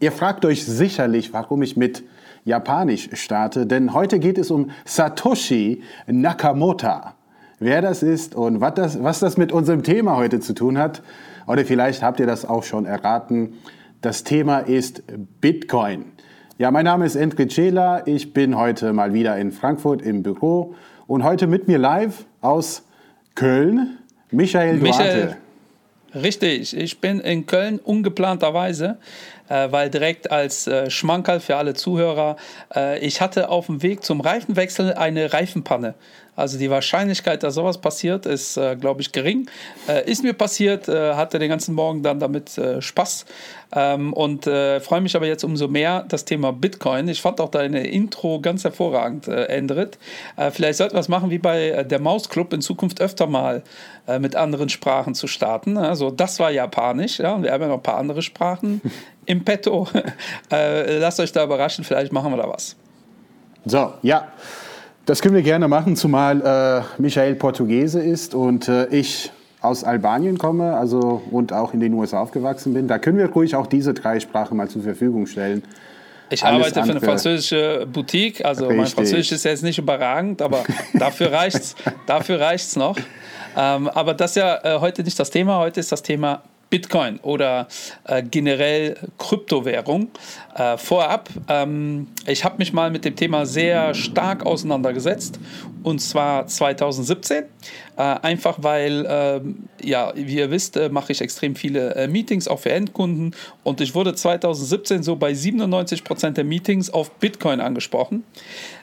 Ihr fragt euch sicherlich, warum ich mit Japanisch starte, denn heute geht es um Satoshi Nakamoto. Wer das ist und was das, was das mit unserem Thema heute zu tun hat, oder vielleicht habt ihr das auch schon erraten, das Thema ist Bitcoin. Ja, mein Name ist Endrit Cela, ich bin heute mal wieder in Frankfurt im Büro und heute mit mir live aus Köln Michael Duarte. Michael, richtig, ich bin in Köln ungeplanterweise, äh, weil direkt als äh, Schmankerl für alle Zuhörer, äh, ich hatte auf dem Weg zum Reifenwechsel eine Reifenpanne. Also die Wahrscheinlichkeit, dass sowas passiert, ist, äh, glaube ich, gering. Äh, ist mir passiert, äh, hatte den ganzen Morgen dann damit äh, Spaß ähm, und äh, freue mich aber jetzt umso mehr das Thema Bitcoin. Ich fand auch deine Intro ganz hervorragend, äh, Endrit. vielleicht sollten wir es machen wie bei der Mausclub in Zukunft öfter mal mit anderen Sprachen zu starten. Also das war Japanisch, ja, und wir haben ja noch ein paar andere Sprachen im Petto. lasst euch da überraschen, vielleicht machen wir da was. So, ja. Das können wir gerne machen, zumal äh, Michael Portugiese ist und äh, ich aus Albanien komme also, und auch in den USA aufgewachsen bin. Da können wir ruhig auch diese drei Sprachen mal zur Verfügung stellen. Ich Alles arbeite für eine französische Boutique, also Richtig. mein Französisch ist jetzt nicht überragend, aber dafür reicht es dafür reicht's noch. Ähm, aber das ist ja äh, heute nicht das Thema, heute ist das Thema Bitcoin oder äh, generell Kryptowährung. Äh, vorab, ähm, ich habe mich mal mit dem Thema sehr stark auseinandergesetzt und zwar 2017. Äh, einfach weil, äh, ja, wie ihr wisst, äh, mache ich extrem viele äh, Meetings auch für Endkunden und ich wurde 2017 so bei 97 Prozent der Meetings auf Bitcoin angesprochen.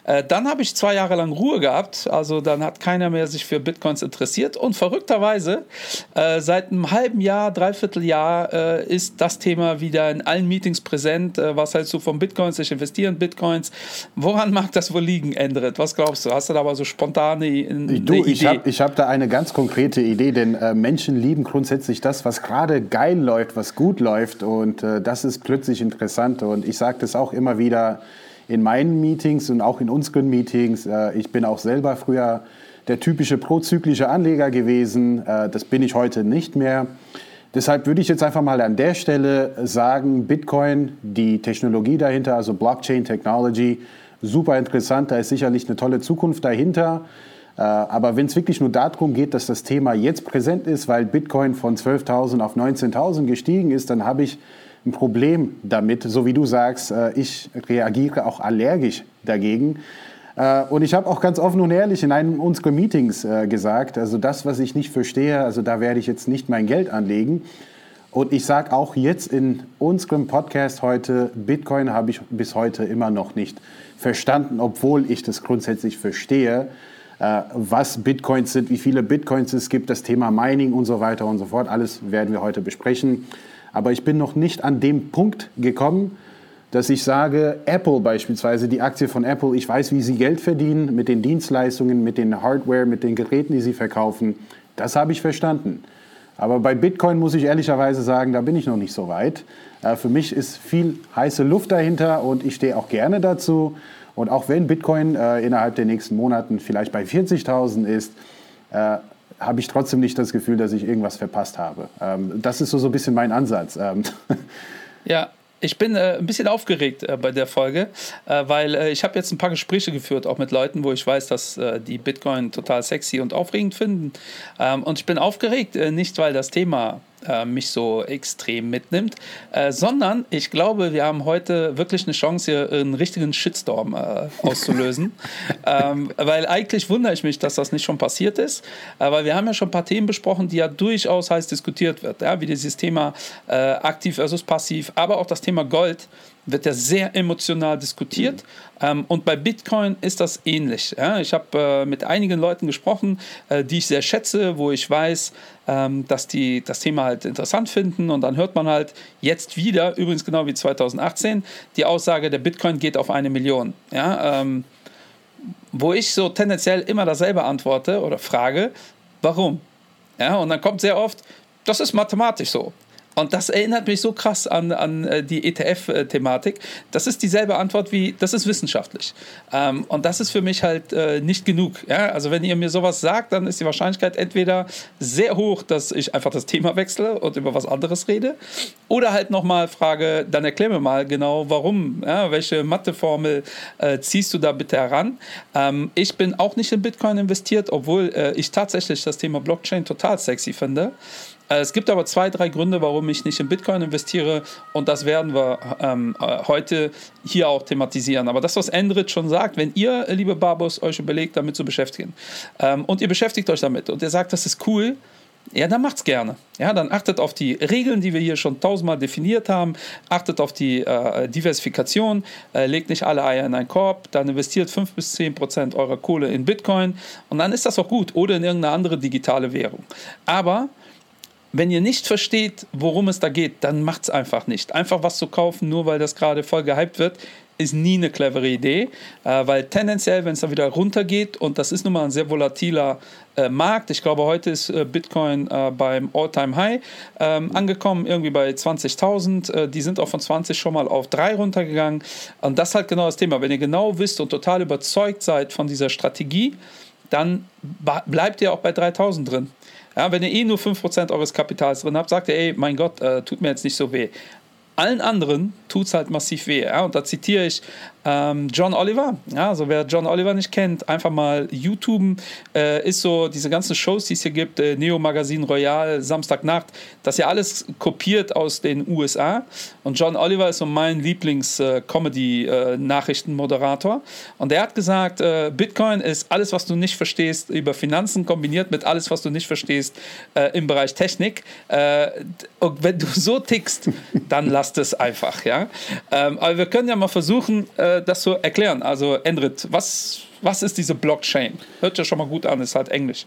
Äh, dann habe ich zwei Jahre lang Ruhe gehabt, also dann hat keiner mehr sich für Bitcoins interessiert und verrückterweise seit einem halben Jahr, dreiviertel Jahr ist das Thema wieder in allen Meetings präsent. Äh, was hältst du von Bitcoins? Ich investiere in Bitcoins. Woran mag das wohl liegen, Endrit? Was glaubst du? Hast du da aber so spontane eine du, Idee? Ich habe ich hab da eine ganz konkrete Idee, denn äh, Menschen lieben grundsätzlich das, was gerade geil läuft, was gut läuft und äh, das ist plötzlich interessant und ich sage das auch immer wieder, in meinen Meetings und auch in unseren Meetings. Äh, ich bin auch selber früher der typische prozyklische Anleger gewesen. Äh, das bin ich heute nicht mehr. Deshalb würde ich jetzt einfach mal an der Stelle sagen, Bitcoin, die Technologie dahinter, also Blockchain Technology, super interessant, da ist sicherlich eine tolle Zukunft dahinter. Äh, aber wenn es wirklich nur darum geht, dass das Thema jetzt präsent ist, weil Bitcoin von 12.000 auf 19.000 gestiegen ist, dann habe ich ein Problem damit. So wie du sagst, äh, ich reagiere auch allergisch dagegen. Äh, und ich habe auch ganz offen und ehrlich in einem unserer Meetings äh, gesagt, also das, was ich nicht verstehe, also da werde ich jetzt nicht mein Geld anlegen. Und ich sage auch jetzt in unserem Podcast heute, Bitcoin habe ich bis heute immer noch nicht verstanden, obwohl ich das grundsätzlich verstehe, was Bitcoins sind, wie viele Bitcoins es gibt, das Thema Mining und so weiter und so fort. Alles werden wir heute besprechen. Aber ich bin noch nicht an dem Punkt gekommen, dass ich sage, Apple beispielsweise, die Aktie von Apple, ich weiß, wie sie Geld verdienen mit den Dienstleistungen, mit den Hardware, mit den Geräten, die sie verkaufen. Das habe ich verstanden. Aber bei Bitcoin muss ich ehrlicherweise sagen, da bin ich noch nicht so weit. Äh, für mich ist viel heiße Luft dahinter und ich stehe auch gerne dazu. Und auch wenn Bitcoin äh, innerhalb der nächsten Monaten vielleicht bei 40.000 ist, äh, habe ich trotzdem nicht das Gefühl, dass ich irgendwas verpasst habe. Ähm, das ist so, so ein bisschen mein Ansatz. Ähm. Ja, ich bin äh, ein bisschen aufgeregt äh, bei der Folge, äh, weil äh, ich habe jetzt ein paar Gespräche geführt, auch mit Leuten, wo ich weiß, dass äh, die Bitcoin total sexy und aufregend finden. Ähm, und ich bin aufgeregt, äh, nicht weil das Thema äh, mich so extrem mitnimmt, äh, sondern ich glaube, wir haben heute wirklich eine Chance, hier einen richtigen Shitstorm äh, auszulösen. ähm, weil eigentlich wundere ich mich, dass das nicht schon passiert ist, weil wir haben ja schon ein paar Themen besprochen, die ja durchaus heiß diskutiert wird, ja? wie dieses Thema äh, aktiv versus passiv, aber auch das Thema Gold wird ja sehr emotional diskutiert. Mhm. Ähm, und bei Bitcoin ist das ähnlich. Ja? Ich habe äh, mit einigen Leuten gesprochen, äh, die ich sehr schätze, wo ich weiß, ähm, dass die das Thema halt interessant finden. Und dann hört man halt jetzt wieder, übrigens genau wie 2018, die Aussage, der Bitcoin geht auf eine Million. Ja? Ähm, wo ich so tendenziell immer dasselbe antworte oder frage, warum? Ja, und dann kommt sehr oft, das ist mathematisch so. Und das erinnert mich so krass an, an äh, die ETF-Thematik. Das ist dieselbe Antwort wie, das ist wissenschaftlich. Ähm, und das ist für mich halt äh, nicht genug. Ja? Also wenn ihr mir sowas sagt, dann ist die Wahrscheinlichkeit entweder sehr hoch, dass ich einfach das Thema wechsle und über was anderes rede. Oder halt nochmal frage, dann erklär mir mal genau, warum. Ja? Welche Matheformel äh, ziehst du da bitte heran? Ähm, ich bin auch nicht in Bitcoin investiert, obwohl äh, ich tatsächlich das Thema Blockchain total sexy finde. Äh, es gibt aber zwei, drei Gründe, warum ich nicht in Bitcoin investiere und das werden wir ähm, äh, heute hier auch thematisieren. Aber das, was Endrit schon sagt, wenn ihr, liebe Barbos, euch überlegt, damit zu beschäftigen ähm, und ihr beschäftigt euch damit und ihr sagt, das ist cool, ja, dann macht's gerne. Ja, dann achtet auf die Regeln, die wir hier schon tausendmal definiert haben. Achtet auf die äh, Diversifikation. Äh, legt nicht alle Eier in einen Korb. Dann investiert 5 bis 10 Prozent eurer Kohle in Bitcoin. Und dann ist das auch gut. Oder in irgendeine andere digitale Währung. Aber wenn ihr nicht versteht, worum es da geht, dann macht es einfach nicht. Einfach was zu kaufen, nur weil das gerade voll gehypt wird, ist nie eine clevere Idee, äh, weil tendenziell, wenn es dann wieder runtergeht, und das ist nun mal ein sehr volatiler äh, Markt, ich glaube, heute ist äh, Bitcoin beim All-Time-High ähm, angekommen, irgendwie bei 20.000. Äh, die sind auch von 20 schon mal auf 3 runtergegangen. Und das ist halt genau das Thema. Wenn ihr genau wisst und total überzeugt seid von dieser Strategie, dann bleibt ihr auch bei 3000 drin. Ja, wenn ihr eh nur 5% eures Kapitals drin habt, sagt ihr, ey, mein Gott, äh, tut mir jetzt nicht so weh. Allen anderen tut es halt massiv weh. Ja? Und da zitiere ich ähm, John Oliver. Ja, also wer John Oliver nicht kennt, einfach mal YouTube äh, ist so diese ganzen Shows, die es hier gibt, äh, Neo Magazin Royal, Samstagnacht, das ist ja alles kopiert aus den USA. Und John Oliver ist so mein Lieblings-Comedy-Nachrichtenmoderator. Äh, und er hat gesagt, äh, Bitcoin ist alles, was du nicht verstehst über Finanzen, kombiniert mit alles, was du nicht verstehst äh, im Bereich Technik. Äh, und wenn du so tickst, dann lass das einfach. Ja? Ähm, aber wir können ja mal versuchen, äh, das zu erklären. Also, Endrit, was, was ist diese Blockchain? Hört ja schon mal gut an, ist halt Englisch.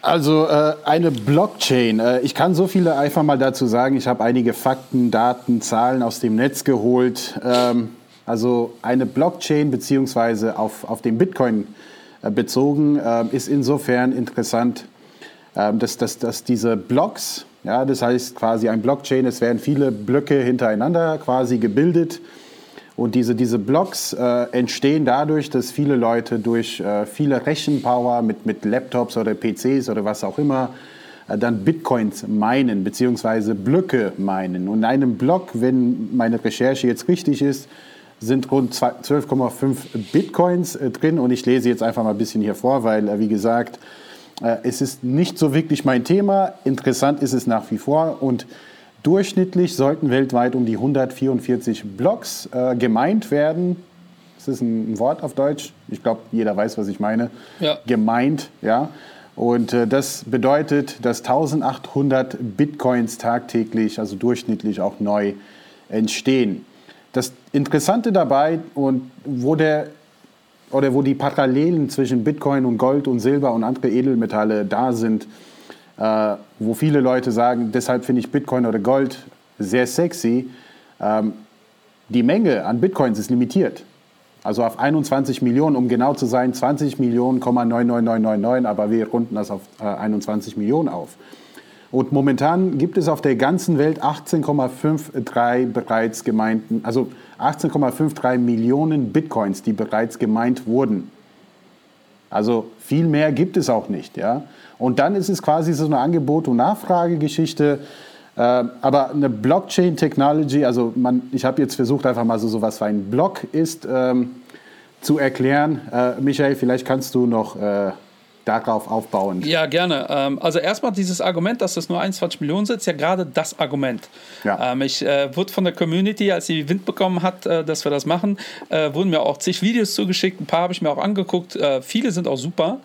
Also äh, eine Blockchain. Äh, ich kann so viele einfach mal dazu sagen. Ich habe einige Fakten, Daten, Zahlen aus dem Netz geholt. Ähm, also eine Blockchain beziehungsweise auf, auf den Bitcoin äh, bezogen äh, ist insofern interessant, ähm, dass, dass, dass diese Blocks, ja, das heißt quasi ein Blockchain, es werden viele Blöcke hintereinander quasi gebildet und diese, diese Blocks äh, entstehen dadurch, dass viele Leute durch äh, viele Rechenpower mit, mit Laptops oder PCs oder was auch immer äh, dann Bitcoins meinen, beziehungsweise Blöcke meinen. Und in einem Block, wenn meine Recherche jetzt richtig ist, sind rund 12,5 Bitcoins äh, drin. Und ich lese jetzt einfach mal ein bisschen hier vor, weil, äh, wie gesagt, äh, es ist nicht so wirklich mein Thema. Interessant ist es nach wie vor. Und Durchschnittlich sollten weltweit um die 144 Blocks äh, gemeint werden. Das ist ein Wort auf Deutsch. Ich glaube, jeder weiß, was ich meine. Ja. Gemeint, ja. Und äh, das bedeutet, dass 1800 Bitcoins tagtäglich, also durchschnittlich auch neu entstehen. Das Interessante dabei und wo der oder wo die Parallelen zwischen Bitcoin und Gold und Silber und andere Edelmetalle da sind, äh, wo viele Leute sagen, deshalb finde ich Bitcoin oder Gold sehr sexy. Ähm, die Menge an Bitcoins ist limitiert. Also auf 21 Millionen, um genau zu sein, 20 Millionen, 99999, aber wir runden das auf äh, 21 Millionen auf. Und momentan gibt es auf der ganzen Welt 18,53 bereits gemeinten, also 18,53 Millionen Bitcoins, die bereits gemeint wurden. Also viel mehr gibt es auch nicht. Ja? Und dann ist es quasi so eine Angebot- und Nachfragegeschichte. Äh, aber eine Blockchain-Technology, also man, ich habe jetzt versucht, einfach mal so was wie ein Block ist ähm, zu erklären. Äh, Michael, vielleicht kannst du noch äh, darauf aufbauend. Ja, gerne. Ähm, also erstmal dieses Argument, dass es nur 21 Millionen sind, ist ja gerade das Argument. Ja. Ähm, ich äh, wurde von der Community, als sie Wind bekommen hat, äh, dass wir das machen, äh, wurden mir auch zig Videos zugeschickt. Ein paar habe ich mir auch angeguckt. viele sind auch super.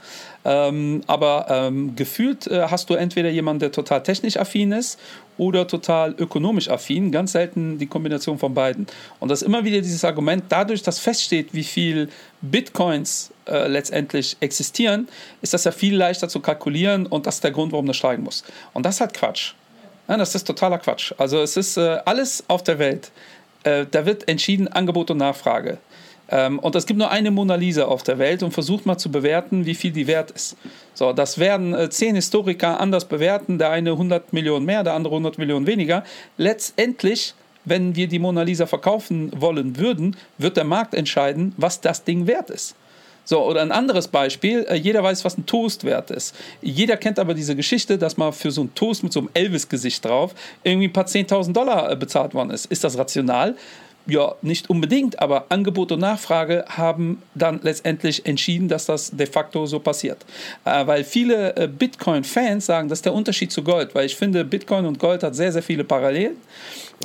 Ähm, aber ähm, gefühlt äh, hast du entweder jemanden, der total technisch affin ist oder total ökonomisch affin. Ganz selten die Kombination von beiden. Und das ist immer wieder dieses Argument, dadurch, dass feststeht, wie viel Bitcoins äh, letztendlich existieren, ist das ja viel leichter zu kalkulieren und das ist der Grund, warum das steigen muss. Und das ist halt Quatsch. Ja, das ist totaler Quatsch. Also es ist äh, alles auf der Welt. Äh, da wird entschieden Angebot und Nachfrage. Ähm, und es gibt nur eine Mona Lisa auf der Welt und versucht mal zu bewerten, wie viel die wert ist. So, das werden äh, zehn Historiker anders bewerten, der eine 100 Millionen mehr, der andere 100 Millionen weniger. Letztendlich, wenn wir die Mona Lisa verkaufen wollen würden, wird der Markt entscheiden, was das Ding wert ist. So, oder ein anderes Beispiel, äh, jeder weiß, was ein Toast wert ist. Jeder kennt aber diese Geschichte, dass mal für so ein Toast mit so einem Elvis-Gesicht drauf irgendwie ein paar 10.000 Dollar äh, bezahlt worden ist. Ist das rational? Ja, nicht unbedingt, aber Angebot und Nachfrage haben dann letztendlich entschieden, dass das de facto so passiert. Äh, weil viele äh, Bitcoin-Fans sagen, das ist der Unterschied zu Gold, weil ich finde, Bitcoin und Gold hat sehr, sehr viele Parallelen.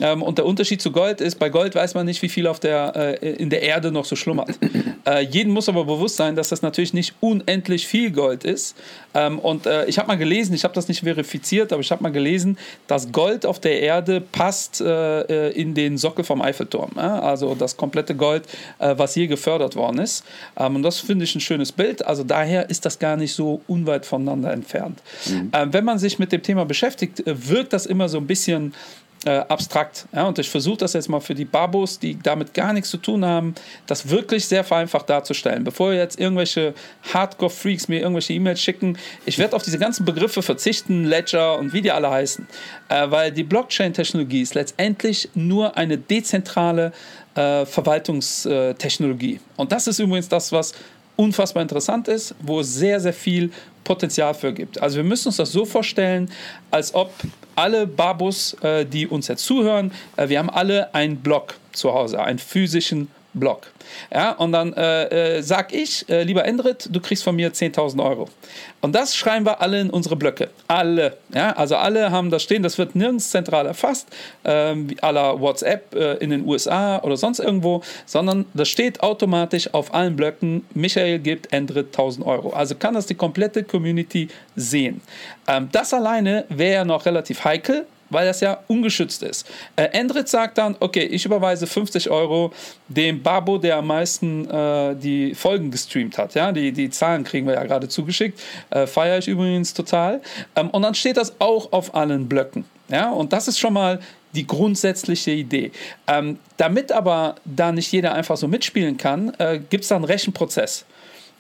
Ähm, und der Unterschied zu Gold ist, bei Gold weiß man nicht, wie viel auf der, äh, in der Erde noch so schlummert. äh, jedem muss aber bewusst sein, dass das natürlich nicht unendlich viel Gold ist. Ähm, und äh, ich habe mal gelesen, ich habe das nicht verifiziert, aber ich habe mal gelesen, dass Gold auf der Erde passt äh, in den Sockel vom Eiffelturm. Also das komplette Gold, äh, was hier gefördert worden ist. Ähm, und das finde ich ein schönes Bild. Also daher ist das gar nicht so unweit voneinander entfernt. Mhm. Ähm, wenn man sich mit dem Thema beschäftigt, wirkt das immer so ein bisschen äh, abstrakt. Ja, und ich versuche das jetzt mal für die Babos, die damit gar nichts zu tun haben, das wirklich sehr vereinfacht darzustellen. Bevor jetzt irgendwelche Hardcore-Freaks mir irgendwelche E-Mails schicken, ich werde auf diese ganzen Begriffe verzichten, Ledger und wie die alle heißen, äh, weil die Blockchain-Technologie ist letztendlich nur eine dezentrale äh, Verwaltungstechnologie. Und das ist übrigens das, was unfassbar interessant ist, wo es sehr, sehr viel Potenzial für gibt. Also wir müssen uns das so vorstellen, als ob alle Babus, äh, die uns jetzt zuhören, äh, wir haben alle einen Blog zu Hause, einen physischen Blog. Ja, und dann äh, äh, sag ich, äh, lieber Endrit, du kriegst von mir 10.000 Euro. Und das schreiben wir alle in unsere Blöcke. Alle. Ja, also alle haben das stehen, das wird nirgends zentral erfasst, ähm, la WhatsApp äh, in den USA oder sonst irgendwo, sondern das steht automatisch auf allen Blöcken, Michael gibt Endrit 1.000 Euro. Also kann das die komplette Community sehen. Ähm, das alleine wäre ja noch relativ heikel, weil das ja ungeschützt ist. Äh, Endrit sagt dann, okay, ich überweise 50 Euro dem Babo, der am meisten äh, die Folgen gestreamt hat. Ja, die, die Zahlen kriegen wir ja gerade zugeschickt. Äh, Feiere ich übrigens total. Ähm, und dann steht das auch auf allen Blöcken. Ja, und das ist schon mal die grundsätzliche Idee. Ähm, damit aber da nicht jeder einfach so mitspielen kann, äh, gibt es da einen Rechenprozess.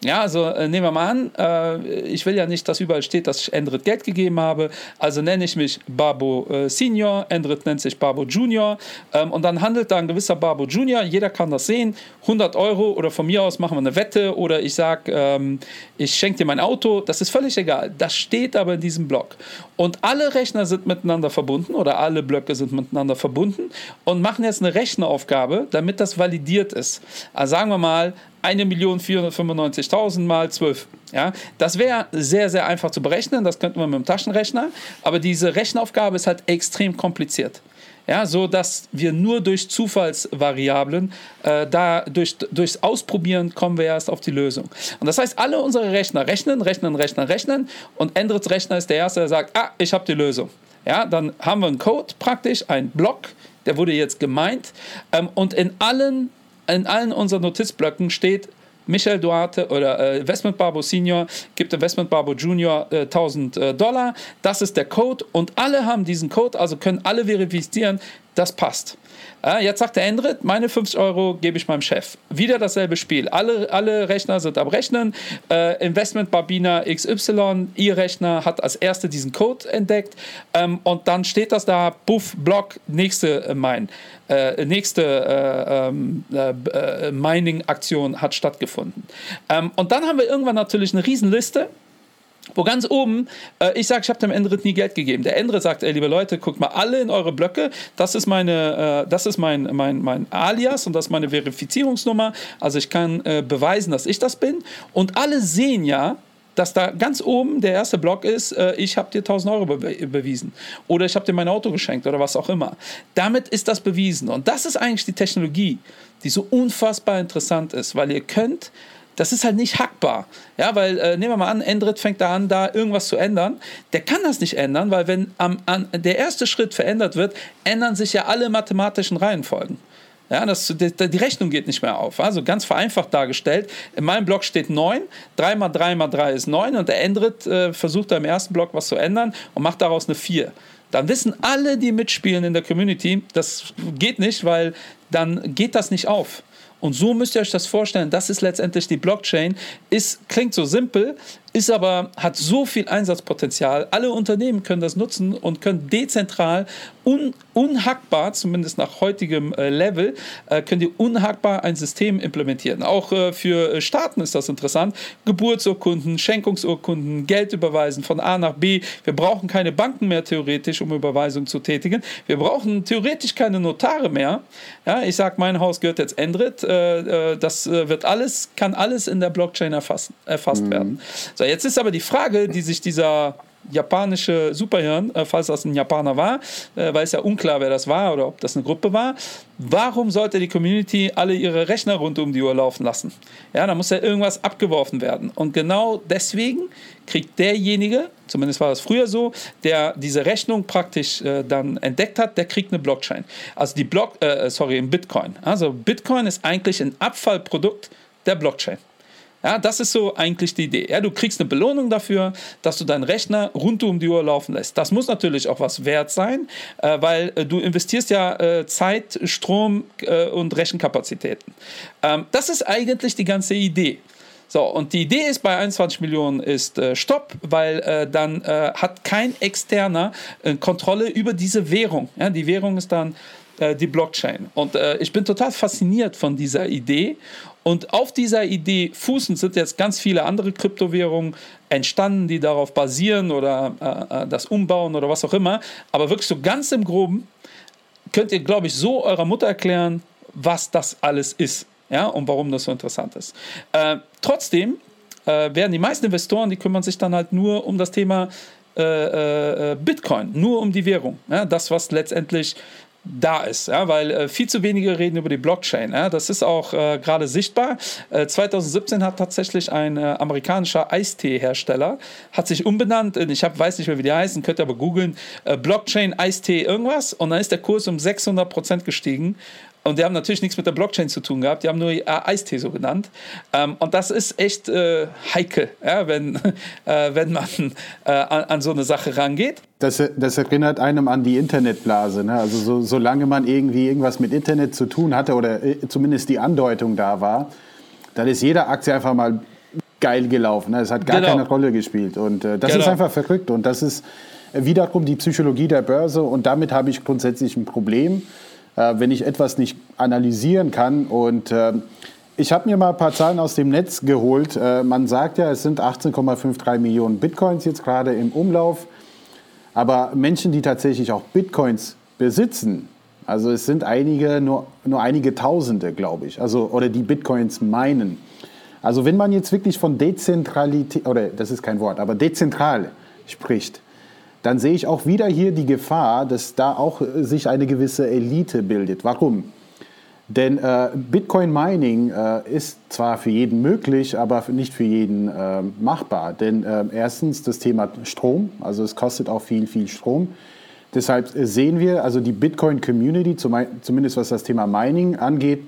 Ja, also äh, nehmen wir mal an, äh, ich will ja nicht, dass überall steht, dass ich Endrit Geld gegeben habe. Also nenne ich mich Babo äh, Senior, Endrit nennt sich Babo Junior. Ähm, und dann handelt da ein gewisser Babo Junior, jeder kann das sehen, 100 Euro oder von mir aus machen wir eine Wette oder ich sage, ähm, ich schenke dir mein Auto, das ist völlig egal. Das steht aber in diesem Block. Und alle Rechner sind miteinander verbunden oder alle Blöcke sind miteinander verbunden und machen jetzt eine Rechenaufgabe, damit das validiert ist. Also sagen wir mal, 1.495.000 mal 12. Ja, das wäre sehr, sehr einfach zu berechnen. Das könnte man mit dem Taschenrechner. Aber diese Rechenaufgabe ist halt extrem kompliziert. Ja, so dass wir nur durch Zufallsvariablen, äh, da durch, durchs Ausprobieren kommen wir erst auf die Lösung. Und das heißt, alle unsere Rechner rechnen, rechnen, rechnen, rechnen und Endrits Rechner ist der erste, der sagt, ah, ich habe die Lösung. Ja, dann haben wir einen Code praktisch, einen Block, der wurde jetzt gemeint ähm, und in allen in allen unseren Notizblöcken steht, Michael Duarte oder äh, Investment Barbo Senior gibt Investment Barbo Junior äh, 1000 äh, Dollar. Das ist der Code und alle haben diesen Code, also können alle verifizieren, das passt. Äh, jetzt sagt der Endrit, meine 50 Euro gebe ich meinem Chef. Wieder dasselbe Spiel. Alle, alle Rechner sind am Rechnen. Äh, Investment Barbina XY, ihr Rechner hat als erste diesen Code entdeckt ähm, und dann steht das da, buff, Block, nächste äh, mein. Äh, nächste äh, ähm, äh, Mining-Aktion hat stattgefunden. Ähm, und dann haben wir irgendwann natürlich eine Riesenliste wo ganz oben äh, ich sage, ich habe dem Endrit nie Geld gegeben. Der Endrit sagt, ey, liebe Leute, guckt mal alle in eure Blöcke. Das ist meine, äh, das ist mein, mein, mein Alias und das ist meine Verifizierungsnummer. Also ich kann äh, beweisen, dass ich das bin. Und alle sehen ja, dass da ganz oben der erste Block ist, äh, ich habe dir 1000 Euro überwiesen oder ich habe dir mein Auto geschenkt oder was auch immer. Damit ist das bewiesen. Und das ist eigentlich die Technologie, die so unfassbar interessant ist, weil ihr könnt das ist halt nicht hackbar. Ja, weil äh, nehmen wir mal an, Endrit fängt da an, da irgendwas zu ändern. Der kann das nicht ändern, weil wenn am, an, der erste Schritt verändert wird, ändern sich ja alle mathematischen Reihenfolgen. Ja, das, die, die, Rechnung geht nicht mehr auf. Also ganz vereinfacht dargestellt. In meinem Block steht 9, 3 mal 3 mal 3 ist 9 und der Endrit äh, versucht da im ersten Block was zu ändern und macht daraus eine 4. Dann wissen alle, die mitspielen in der Community, das geht nicht, weil dann geht das nicht auf. Und so müsst ihr euch das vorstellen. Das ist letztendlich die Blockchain. Ist, klingt so simpel, ist aber, hat so viel Einsatzpotenzial. Alle Unternehmen können das nutzen und können dezentral, un, unhackbar, zumindest nach heutigem äh, Level, äh, können die unhackbar ein System implementieren. Auch äh, für äh, Staaten ist das interessant. Geburtsurkunden, Schenkungsurkunden, Geld überweisen von A nach B. Wir brauchen keine Banken mehr theoretisch, um Überweisungen zu tätigen. Wir brauchen theoretisch keine Notare mehr. Ja, ich sage, mein Haus gehört jetzt Endrit. Äh, äh, das wird alles, kann alles in der Blockchain erfassen, erfasst mhm. werden. So, jetzt ist aber die Frage, die sich dieser japanische Superhirn, äh, falls das ein Japaner war, äh, weil es ja unklar, wer das war oder ob das eine Gruppe war. Warum sollte die Community alle ihre Rechner rund um die Uhr laufen lassen? Ja, da muss ja irgendwas abgeworfen werden. Und genau deswegen kriegt derjenige, zumindest war das früher so, der diese Rechnung praktisch äh, dann entdeckt hat, der kriegt eine Blockchain. Also die Block, äh, sorry, ein Bitcoin. Also Bitcoin ist eigentlich ein Abfallprodukt der Blockchain. Ja, das ist so eigentlich die Idee. Ja, du kriegst eine Belohnung dafür, dass du deinen Rechner rund um die Uhr laufen lässt. Das muss natürlich auch was wert sein, äh, weil äh, du investierst ja äh, Zeit, Strom äh, und Rechenkapazitäten. Ähm, das ist eigentlich die ganze Idee. So, und die Idee ist bei 21 Millionen ist äh, Stopp, weil äh, dann äh, hat kein externer äh, Kontrolle über diese Währung. Ja, die Währung ist dann äh, die Blockchain. Und ich bin total fasziniert von dieser Idee und auf dieser Idee fußen sind jetzt ganz viele andere Kryptowährungen entstanden, die darauf basieren oder äh, äh, das umbauen oder was auch immer. Aber wirklich so ganz im Groben könnt ihr, glaube ich, so eurer Mutter erklären, was das alles ist ja, und warum das so interessant ist. Äh, trotzdem äh, werden die meisten Investoren, die kümmern sich dann halt nur um das Thema äh, äh, Bitcoin, nur um die Währung. Ja, das, was letztendlich da ist, ja, weil äh, viel zu wenige reden über die Blockchain. Ja. Das ist auch äh, gerade sichtbar. Äh, 2017 hat tatsächlich ein äh, amerikanischer Eistee-Hersteller hat sich umbenannt. Ich hab, weiß nicht mehr, wie die heißen, könnt ihr aber googeln. Äh, Blockchain Eistee irgendwas und dann ist der Kurs um 600 Prozent gestiegen. Und die haben natürlich nichts mit der Blockchain zu tun gehabt, die haben nur äh, Eistee so genannt. Ähm, und das ist echt äh, heikel, ja, wenn, äh, wenn man äh, an, an, so eine Sache rangeht. Das, das erinnert einem an die Internetblase. Ne? Also so, solange man irgendwie irgendwas mit Internet zu tun hatte oder äh, zumindest die Andeutung da war, dann ist jede Aktie einfach mal geil gelaufen. Ne? Es hat gar genau. keine Rolle gespielt. Und äh, das genau. ist einfach verrückt. Und das ist wiederum die Psychologie der Börse. Und damit habe ich grundsätzlich ein Problem äh, wenn ich etwas nicht analysieren kann. Und äh, ich habe mir mal ein paar Zahlen aus dem Netz geholt. Äh, man sagt ja, es sind 18,53 Millionen Bitcoins jetzt gerade im Umlauf. Aber Menschen, die tatsächlich auch Bitcoins besitzen, also es sind einige, nur, nur einige Tausende, glaube ich, also, oder die Bitcoins meinen. Also wenn man jetzt wirklich von Dezentralität, oder das ist kein Wort, aber dezentral spricht, dann sehe ich auch wieder hier die Gefahr, dass da auch äh, sich eine gewisse Elite bildet. Warum? Denn äh, Bitcoin Mining äh, ist zwar für jeden möglich, aber nicht für jeden äh, machbar. Denn äh, erstens das Thema Strom, also es kostet auch viel, viel Strom. Deshalb äh, sehen wir, also die Bitcoin Community, zumindest was das Thema Mining angeht,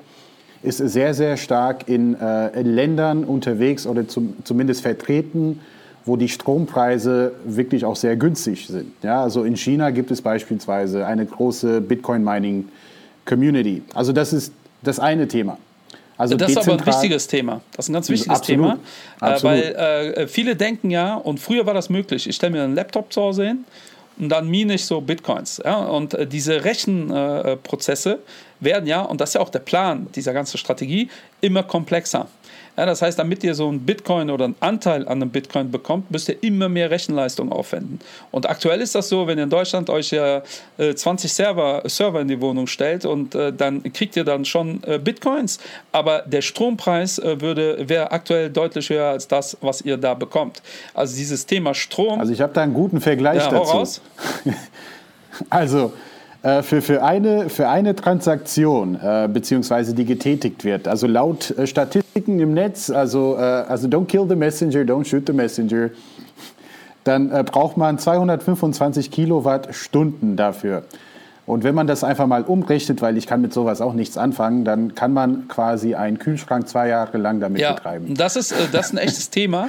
ist sehr, sehr stark in, in Ländern unterwegs oder zum, zumindest vertreten, wo die Strompreise wirklich auch sehr günstig sind. Ja, also in China gibt es beispielsweise eine große Bitcoin-Mining-Community. Also das ist das eine Thema. Also das ist aber ein wichtiges Thema. Das ist ein ganz wichtiges Absolut. Thema. Äh, Absolut. weil äh, viele denken ja, und früher war das möglich, ich stelle mir einen Laptop zu Hause hin und dann mine ich so Bitcoins. Ja? Und äh, diese Rechenprozesse, werden ja, und das ist ja auch der Plan dieser ganzen Strategie, immer komplexer. Ja, das heißt, damit ihr so einen Bitcoin oder einen Anteil an einem Bitcoin bekommt, müsst ihr immer mehr Rechenleistung aufwenden. Und aktuell ist das so, wenn ihr in Deutschland euch ja äh, 20 Server, Server in die Wohnung stellt und äh, dann kriegt ihr dann schon äh, Bitcoins, aber der Strompreis äh, würde wäre aktuell deutlich höher als das, was ihr da bekommt. Also dieses Thema Strom. Also ich habe da einen guten Vergleich ja, dazu. also äh, für, für, eine, für eine Transaktion, äh, beziehungsweise die getätigt wird, also laut äh, Statistiken im Netz, also, äh, also don't kill the messenger, don't shoot the messenger, dann äh, braucht man 225 Kilowattstunden dafür. Und wenn man das einfach mal umrechnet, weil ich kann mit sowas auch nichts anfangen, dann kann man quasi einen Kühlschrank zwei Jahre lang damit ja, betreiben. Das ist, äh, das ist ein echtes Thema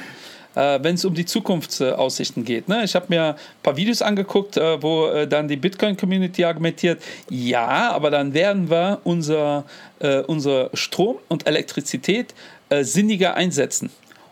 äh, wenn es um die Zukunftsaussichten geht. Ne? Ich habe mir ein paar Videos angeguckt, äh, wo äh, dann die Bitcoin-Community argumentiert, ja, aber dann werden wir unser, äh, unser Strom und Elektrizität äh, sinniger einsetzen.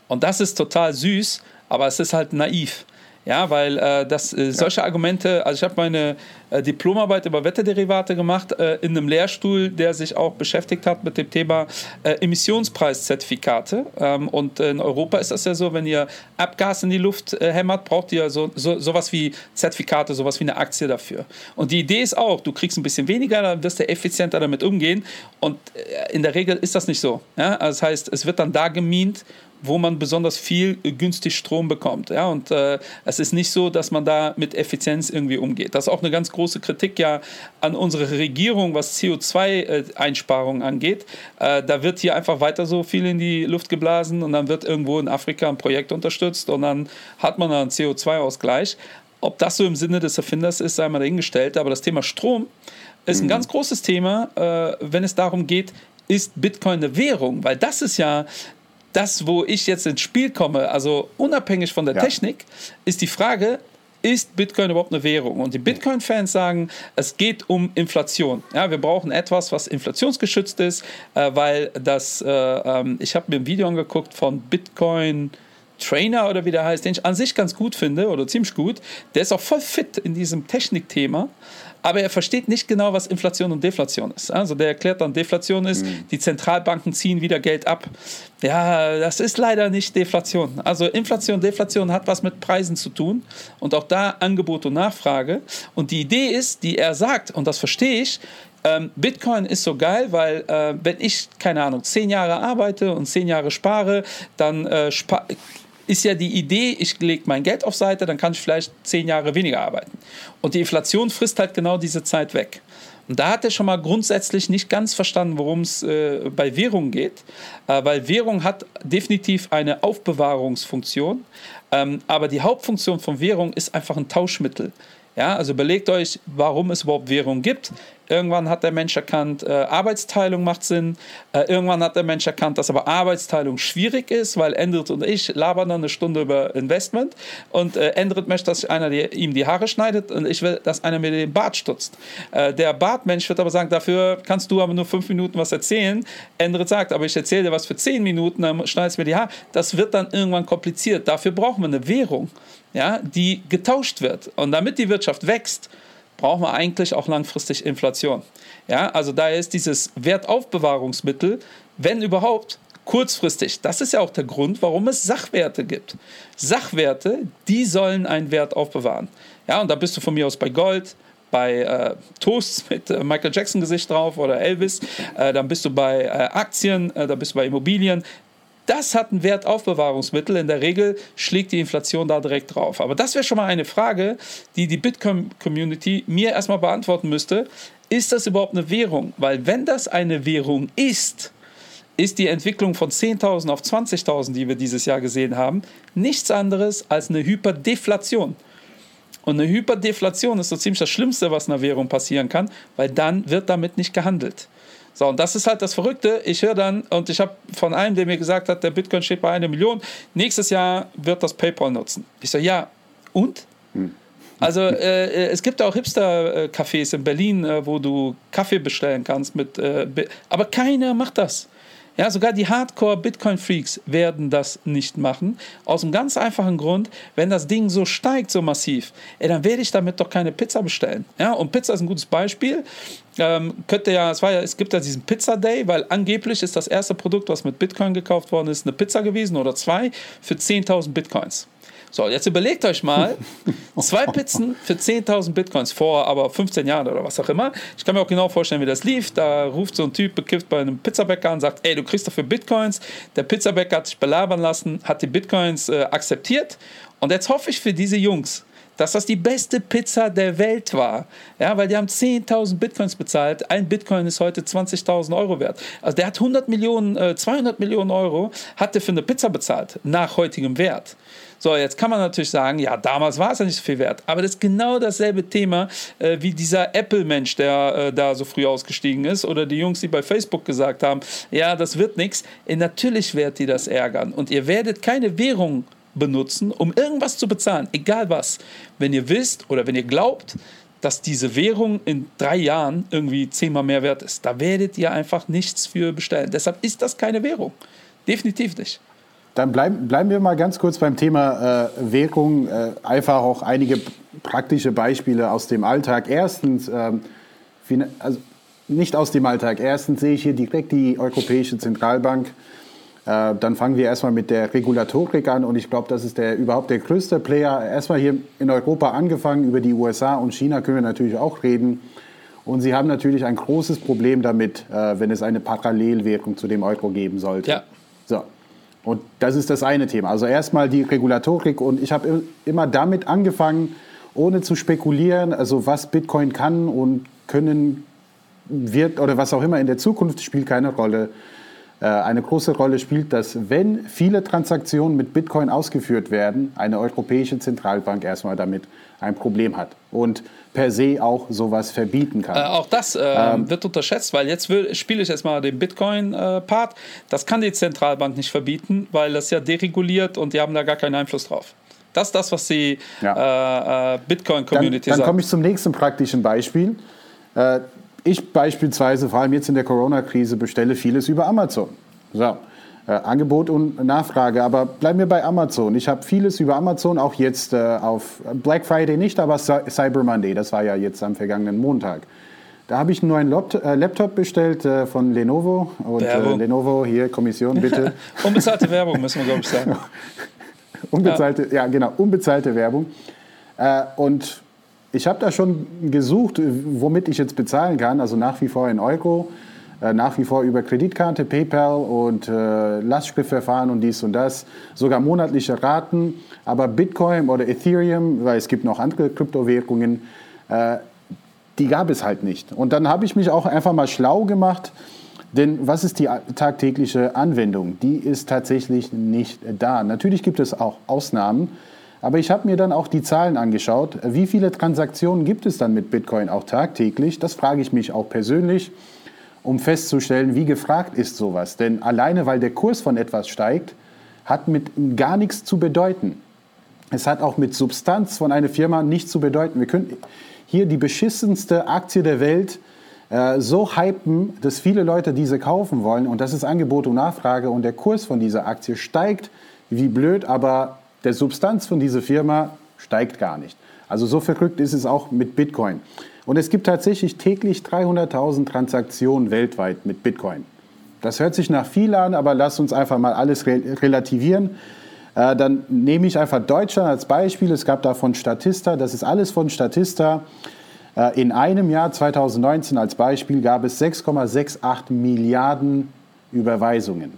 Und das ist total süß, aber es ist halt naiv. Ja, weil äh, das, äh, solche Argumente, also ich habe meine äh, Diplomarbeit über Wetterderivate gemacht äh, in einem Lehrstuhl, der sich auch beschäftigt hat mit dem Thema äh, Emissionspreiszertifikate. Ähm, und in Europa ist das ja so, wenn ihr Abgas in die Luft äh, hämmert, braucht ihr so, so, sowas wie Zertifikate, sowas wie eine Aktie dafür. Und die Idee ist auch, du kriegst ein bisschen weniger, dann wirst du effizienter damit umgehen. Und in der Regel ist das nicht so. Ja? Also das heißt, es wird dann da gemient, wo man besonders viel günstig Strom bekommt. Ja? Und äh, es ist nicht so, dass man da mit Effizienz irgendwie umgeht. Das ist auch eine ganz große Kritik ja an unsere Regierung, was CO2-Einsparungen angeht. Äh, da wird hier einfach weiter so viel in die Luft geblasen und dann wird irgendwo in Afrika ein Projekt unterstützt und dann hat man einen CO2-Ausgleich. Ob das so im Sinne des Erfinders ist, sei mal dahingestellt. Aber das Thema Strom ist ein mhm. ganz großes Thema, äh, wenn es darum geht, ist Bitcoin eine Währung? Weil das ist ja das, wo ich jetzt ins Spiel komme, also unabhängig von der ja. Technik, ist die Frage, ist Bitcoin überhaupt eine Währung? Und die Bitcoin-Fans sagen, es geht um Inflation. Ja, wir brauchen etwas, was inflationsgeschützt ist, äh, weil das, äh, ähm, ich habe mir ein Video angeguckt von Bitcoin. Trainer oder wie der heißt, den ich an sich ganz gut finde oder ziemlich gut. Der ist auch voll fit in diesem Technikthema aber er versteht nicht genau, was Inflation und Deflation ist. Also der erklärt dann, Deflation ist, mhm. die Zentralbanken ziehen wieder Geld ab. Ja, das ist leider nicht Deflation. Also Inflation, Deflation hat was mit Preisen zu tun und auch da Angebot und Nachfrage. Und die Idee ist, die er sagt, und das verstehe ich, ähm, Bitcoin ist so geil, weil äh, wenn ich, keine Ahnung, zehn Jahre arbeite und zehn Jahre spare, dann äh, spare ist ja die Idee, ich lege mein Geld auf Seite, dann kann ich vielleicht zehn Jahre weniger arbeiten. Und die Inflation frisst halt genau diese Zeit weg. Und da hat er schon mal grundsätzlich nicht ganz verstanden, worum es äh, bei Währung geht, äh, weil Währung hat definitiv eine Aufbewahrungsfunktion, ähm, aber die Hauptfunktion von Währung ist einfach ein Tauschmittel. Ja, also überlegt euch, warum es überhaupt Währung gibt. Irgendwann hat der Mensch erkannt, äh, Arbeitsteilung macht Sinn. Äh, irgendwann hat der Mensch erkannt, dass aber Arbeitsteilung schwierig ist, weil Endrit und ich labern dann eine Stunde über Investment und äh, Endrit möchte, dass einer die, ihm die Haare schneidet und ich will, dass einer mir den Bart stutzt. Äh, der Bartmensch wird aber sagen, dafür kannst du aber nur fünf Minuten was erzählen. Endrit sagt, aber ich erzähle dir was für zehn Minuten, dann schneidest du mir die Haare. Das wird dann irgendwann kompliziert. Dafür brauchen wir eine Währung, ja, die getauscht wird. Und damit die Wirtschaft wächst, brauchen wir eigentlich auch langfristig Inflation. Ja, also daher ist dieses Wertaufbewahrungsmittel, wenn überhaupt, kurzfristig. Das ist ja auch der Grund, warum es Sachwerte gibt. Sachwerte, die sollen einen Wert aufbewahren. Ja, und da bist du von mir aus bei Gold, bei äh, Toasts mit äh, Michael Jackson Gesicht drauf oder Elvis, äh, dann bist du bei äh, Aktien, äh, da bist du bei Immobilien das hat ein Wertaufbewahrungsmittel. In der Regel schlägt die Inflation da direkt drauf. Aber das wäre schon mal eine Frage, die die Bitcoin-Community mir erstmal beantworten müsste. Ist das überhaupt eine Währung? Weil wenn das eine Währung ist, ist die Entwicklung von 10.000 auf 20.000, die wir dieses Jahr gesehen haben, nichts anderes als eine Hyperdeflation. Und eine Hyperdeflation ist so ziemlich das Schlimmste, was einer Währung passieren kann, weil dann wird damit nicht gehandelt. So, und das ist halt das Verrückte. Ich höre dann, und ich habe von einem, der mir gesagt hat, der Bitcoin steht bei einer Million, nächstes Jahr wird das PayPal nutzen. Ich sage, ja, und? Hm. Also äh, äh, es gibt auch Hipster-Cafés in Berlin, äh, wo du Kaffee bestellen kannst mit, äh, aber keiner macht das. Ja, sogar die Hardcore-Bitcoin-Freaks werden das nicht machen. Aus einem ganz einfachen Grund, wenn das Ding so steigt, so massiv, ey, dann werde ich damit doch keine Pizza bestellen. Ja, und Pizza ist ein gutes Beispiel. Ähm, könnte ja, es, war ja, es gibt ja diesen Pizza Day, weil angeblich ist das erste Produkt, was mit Bitcoin gekauft worden ist, eine Pizza gewesen oder zwei für 10.000 Bitcoins. So, jetzt überlegt euch mal, zwei Pizzen für 10.000 Bitcoins vor aber 15 Jahren oder was auch immer. Ich kann mir auch genau vorstellen, wie das lief. Da ruft so ein Typ bekifft bei einem Pizzabäcker und sagt, ey, du kriegst dafür Bitcoins. Der Pizzabäcker hat sich belabern lassen, hat die Bitcoins äh, akzeptiert. Und jetzt hoffe ich für diese Jungs, dass das die beste Pizza der Welt war. Ja, weil die haben 10.000 Bitcoins bezahlt. Ein Bitcoin ist heute 20.000 Euro wert. Also der hat 100 Millionen, äh, 200 Millionen Euro, hat der für eine Pizza bezahlt, nach heutigem Wert. So, jetzt kann man natürlich sagen, ja, damals war es ja nicht so viel wert. Aber das ist genau dasselbe Thema äh, wie dieser Apple-Mensch, der äh, da so früh ausgestiegen ist. Oder die Jungs, die bei Facebook gesagt haben, ja, das wird nichts. Äh, natürlich wird die das ärgern. Und ihr werdet keine Währung benutzen, um irgendwas zu bezahlen, egal was. Wenn ihr wisst oder wenn ihr glaubt, dass diese Währung in drei Jahren irgendwie zehnmal mehr wert ist, da werdet ihr einfach nichts für bestellen. Deshalb ist das keine Währung. Definitiv nicht. Dann bleiben, bleiben wir mal ganz kurz beim Thema äh, Währung. Äh, einfach auch einige praktische Beispiele aus dem Alltag. Erstens, ähm, also nicht aus dem Alltag. Erstens sehe ich hier direkt die Europäische Zentralbank. Äh, dann fangen wir erstmal mit der Regulatorik an und ich glaube, das ist der, überhaupt der größte Player. Erstmal hier in Europa angefangen, über die USA und China können wir natürlich auch reden. Und sie haben natürlich ein großes Problem damit, äh, wenn es eine Parallelwährung zu dem Euro geben sollte. Ja. Und das ist das eine Thema. Also erstmal die Regulatorik und ich habe immer damit angefangen, ohne zu spekulieren, also was Bitcoin kann und können wird oder was auch immer in der Zukunft spielt keine Rolle. Äh, eine große Rolle spielt, dass wenn viele Transaktionen mit Bitcoin ausgeführt werden, eine europäische Zentralbank erstmal damit ein Problem hat. Und per se auch sowas verbieten kann. Äh, auch das äh, ähm, wird unterschätzt, weil jetzt spiele ich jetzt mal den Bitcoin-Part. das kann die Zentralbank nicht verbieten, weil das ja dereguliert und die haben da gar keinen Einfluss drauf. Das ist das, was die ja. äh, äh Bitcoin-Community sagt. Dann komme ich zum nächsten praktischen Beispiel. Äh, ich beispielsweise, vor allem jetzt in der Corona-Krise, bestelle vieles über Amazon. So. Äh, Angebot und Nachfrage. Aber bleiben wir bei Amazon. Ich habe vieles über Amazon, auch jetzt äh, auf Black Friday nicht, aber Cyber Monday, das war ja jetzt am vergangenen Montag. Da habe ich einen neuen äh, Laptop bestellt äh, von Lenovo. Und äh, Lenovo, hier, Kommission, bitte. unbezahlte Werbung, müssen wir, glaube ich, sagen. unbezahlte, ja. ja. genau, unbezahlte Werbung. Und ich habe da schon gesucht, womit ich jetzt bezahlen kann, also nach wie vor in Euro. Äh, nach wie vor über Kreditkarte, PayPal und äh, Lastschriftverfahren und dies und das, sogar monatliche Raten. Aber Bitcoin oder Ethereum, weil es gibt noch andere Kryptowährungen, äh, die gab es halt nicht. Und dann habe ich mich auch einfach mal schlau gemacht, denn was ist die tagtägliche Anwendung? Die ist tatsächlich nicht da. Natürlich gibt es auch Ausnahmen, aber ich habe mir dann auch die Zahlen angeschaut. Wie viele Transaktionen gibt es dann mit Bitcoin auch tagtäglich? Das frage ich mich auch persönlich um festzustellen, wie gefragt ist sowas. Denn alleine weil der Kurs von etwas steigt, hat mit gar nichts zu bedeuten. Es hat auch mit Substanz von einer Firma nichts zu bedeuten. Wir können hier die beschissenste Aktie der Welt äh, so hypen, dass viele Leute diese kaufen wollen. Und das ist Angebot und Nachfrage. Und der Kurs von dieser Aktie steigt wie blöd, aber der Substanz von dieser Firma steigt gar nicht. Also so verrückt ist es auch mit Bitcoin. Und es gibt tatsächlich täglich 300.000 Transaktionen weltweit mit Bitcoin. Das hört sich nach viel an, aber lasst uns einfach mal alles relativieren. Äh, dann nehme ich einfach Deutschland als Beispiel. Es gab da von Statista, das ist alles von Statista. Äh, in einem Jahr 2019 als Beispiel gab es 6,68 Milliarden Überweisungen.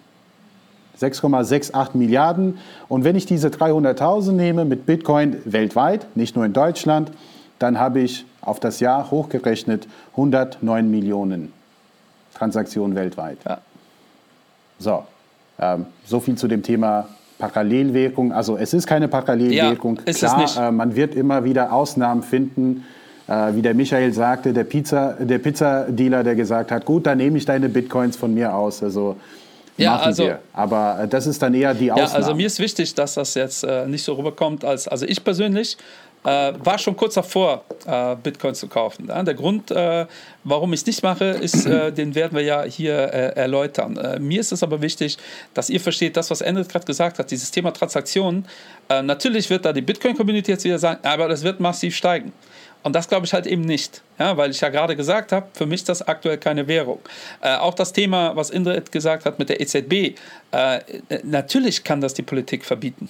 6,68 Milliarden. Und wenn ich diese 300.000 nehme mit Bitcoin weltweit, nicht nur in Deutschland, dann habe ich auf das Jahr hochgerechnet 109 Millionen Transaktionen weltweit. Ja. So, ähm, so viel zu dem Thema Parallelwährung. Also es ist keine Parallelwährung. Ja, Klar, äh, man wird immer wieder Ausnahmen finden. Äh, wie der Michael sagte, der Pizza, der Pizzadealer, der gesagt hat, gut, dann nehme ich deine Bitcoins von mir aus. Also ja, machen also, wir. Aber äh, das ist dann eher die Ausnahme. Ja, also mir ist wichtig, dass das jetzt äh, nicht so rüberkommt, als also ich persönlich äh, war schon kurz davor, äh, Bitcoin zu kaufen. Ja? Der Grund, äh, warum ich es nicht mache, ist, äh, den werden wir ja hier äh, erläutern. Äh, mir ist es aber wichtig, dass ihr versteht, das, was Endrit gerade gesagt hat, dieses Thema Transaktionen. natürlich wird da die Bitcoin-Community jetzt wieder sagen, aber das wird massiv steigen. Und das glaube ich halt eben nicht, ja, weil ich ja gerade gesagt habe, für mich ist das aktuell keine Währung. Äh, auch das Thema, was Indret gesagt hat mit der EZB, äh, natürlich kann das die Politik verbieten.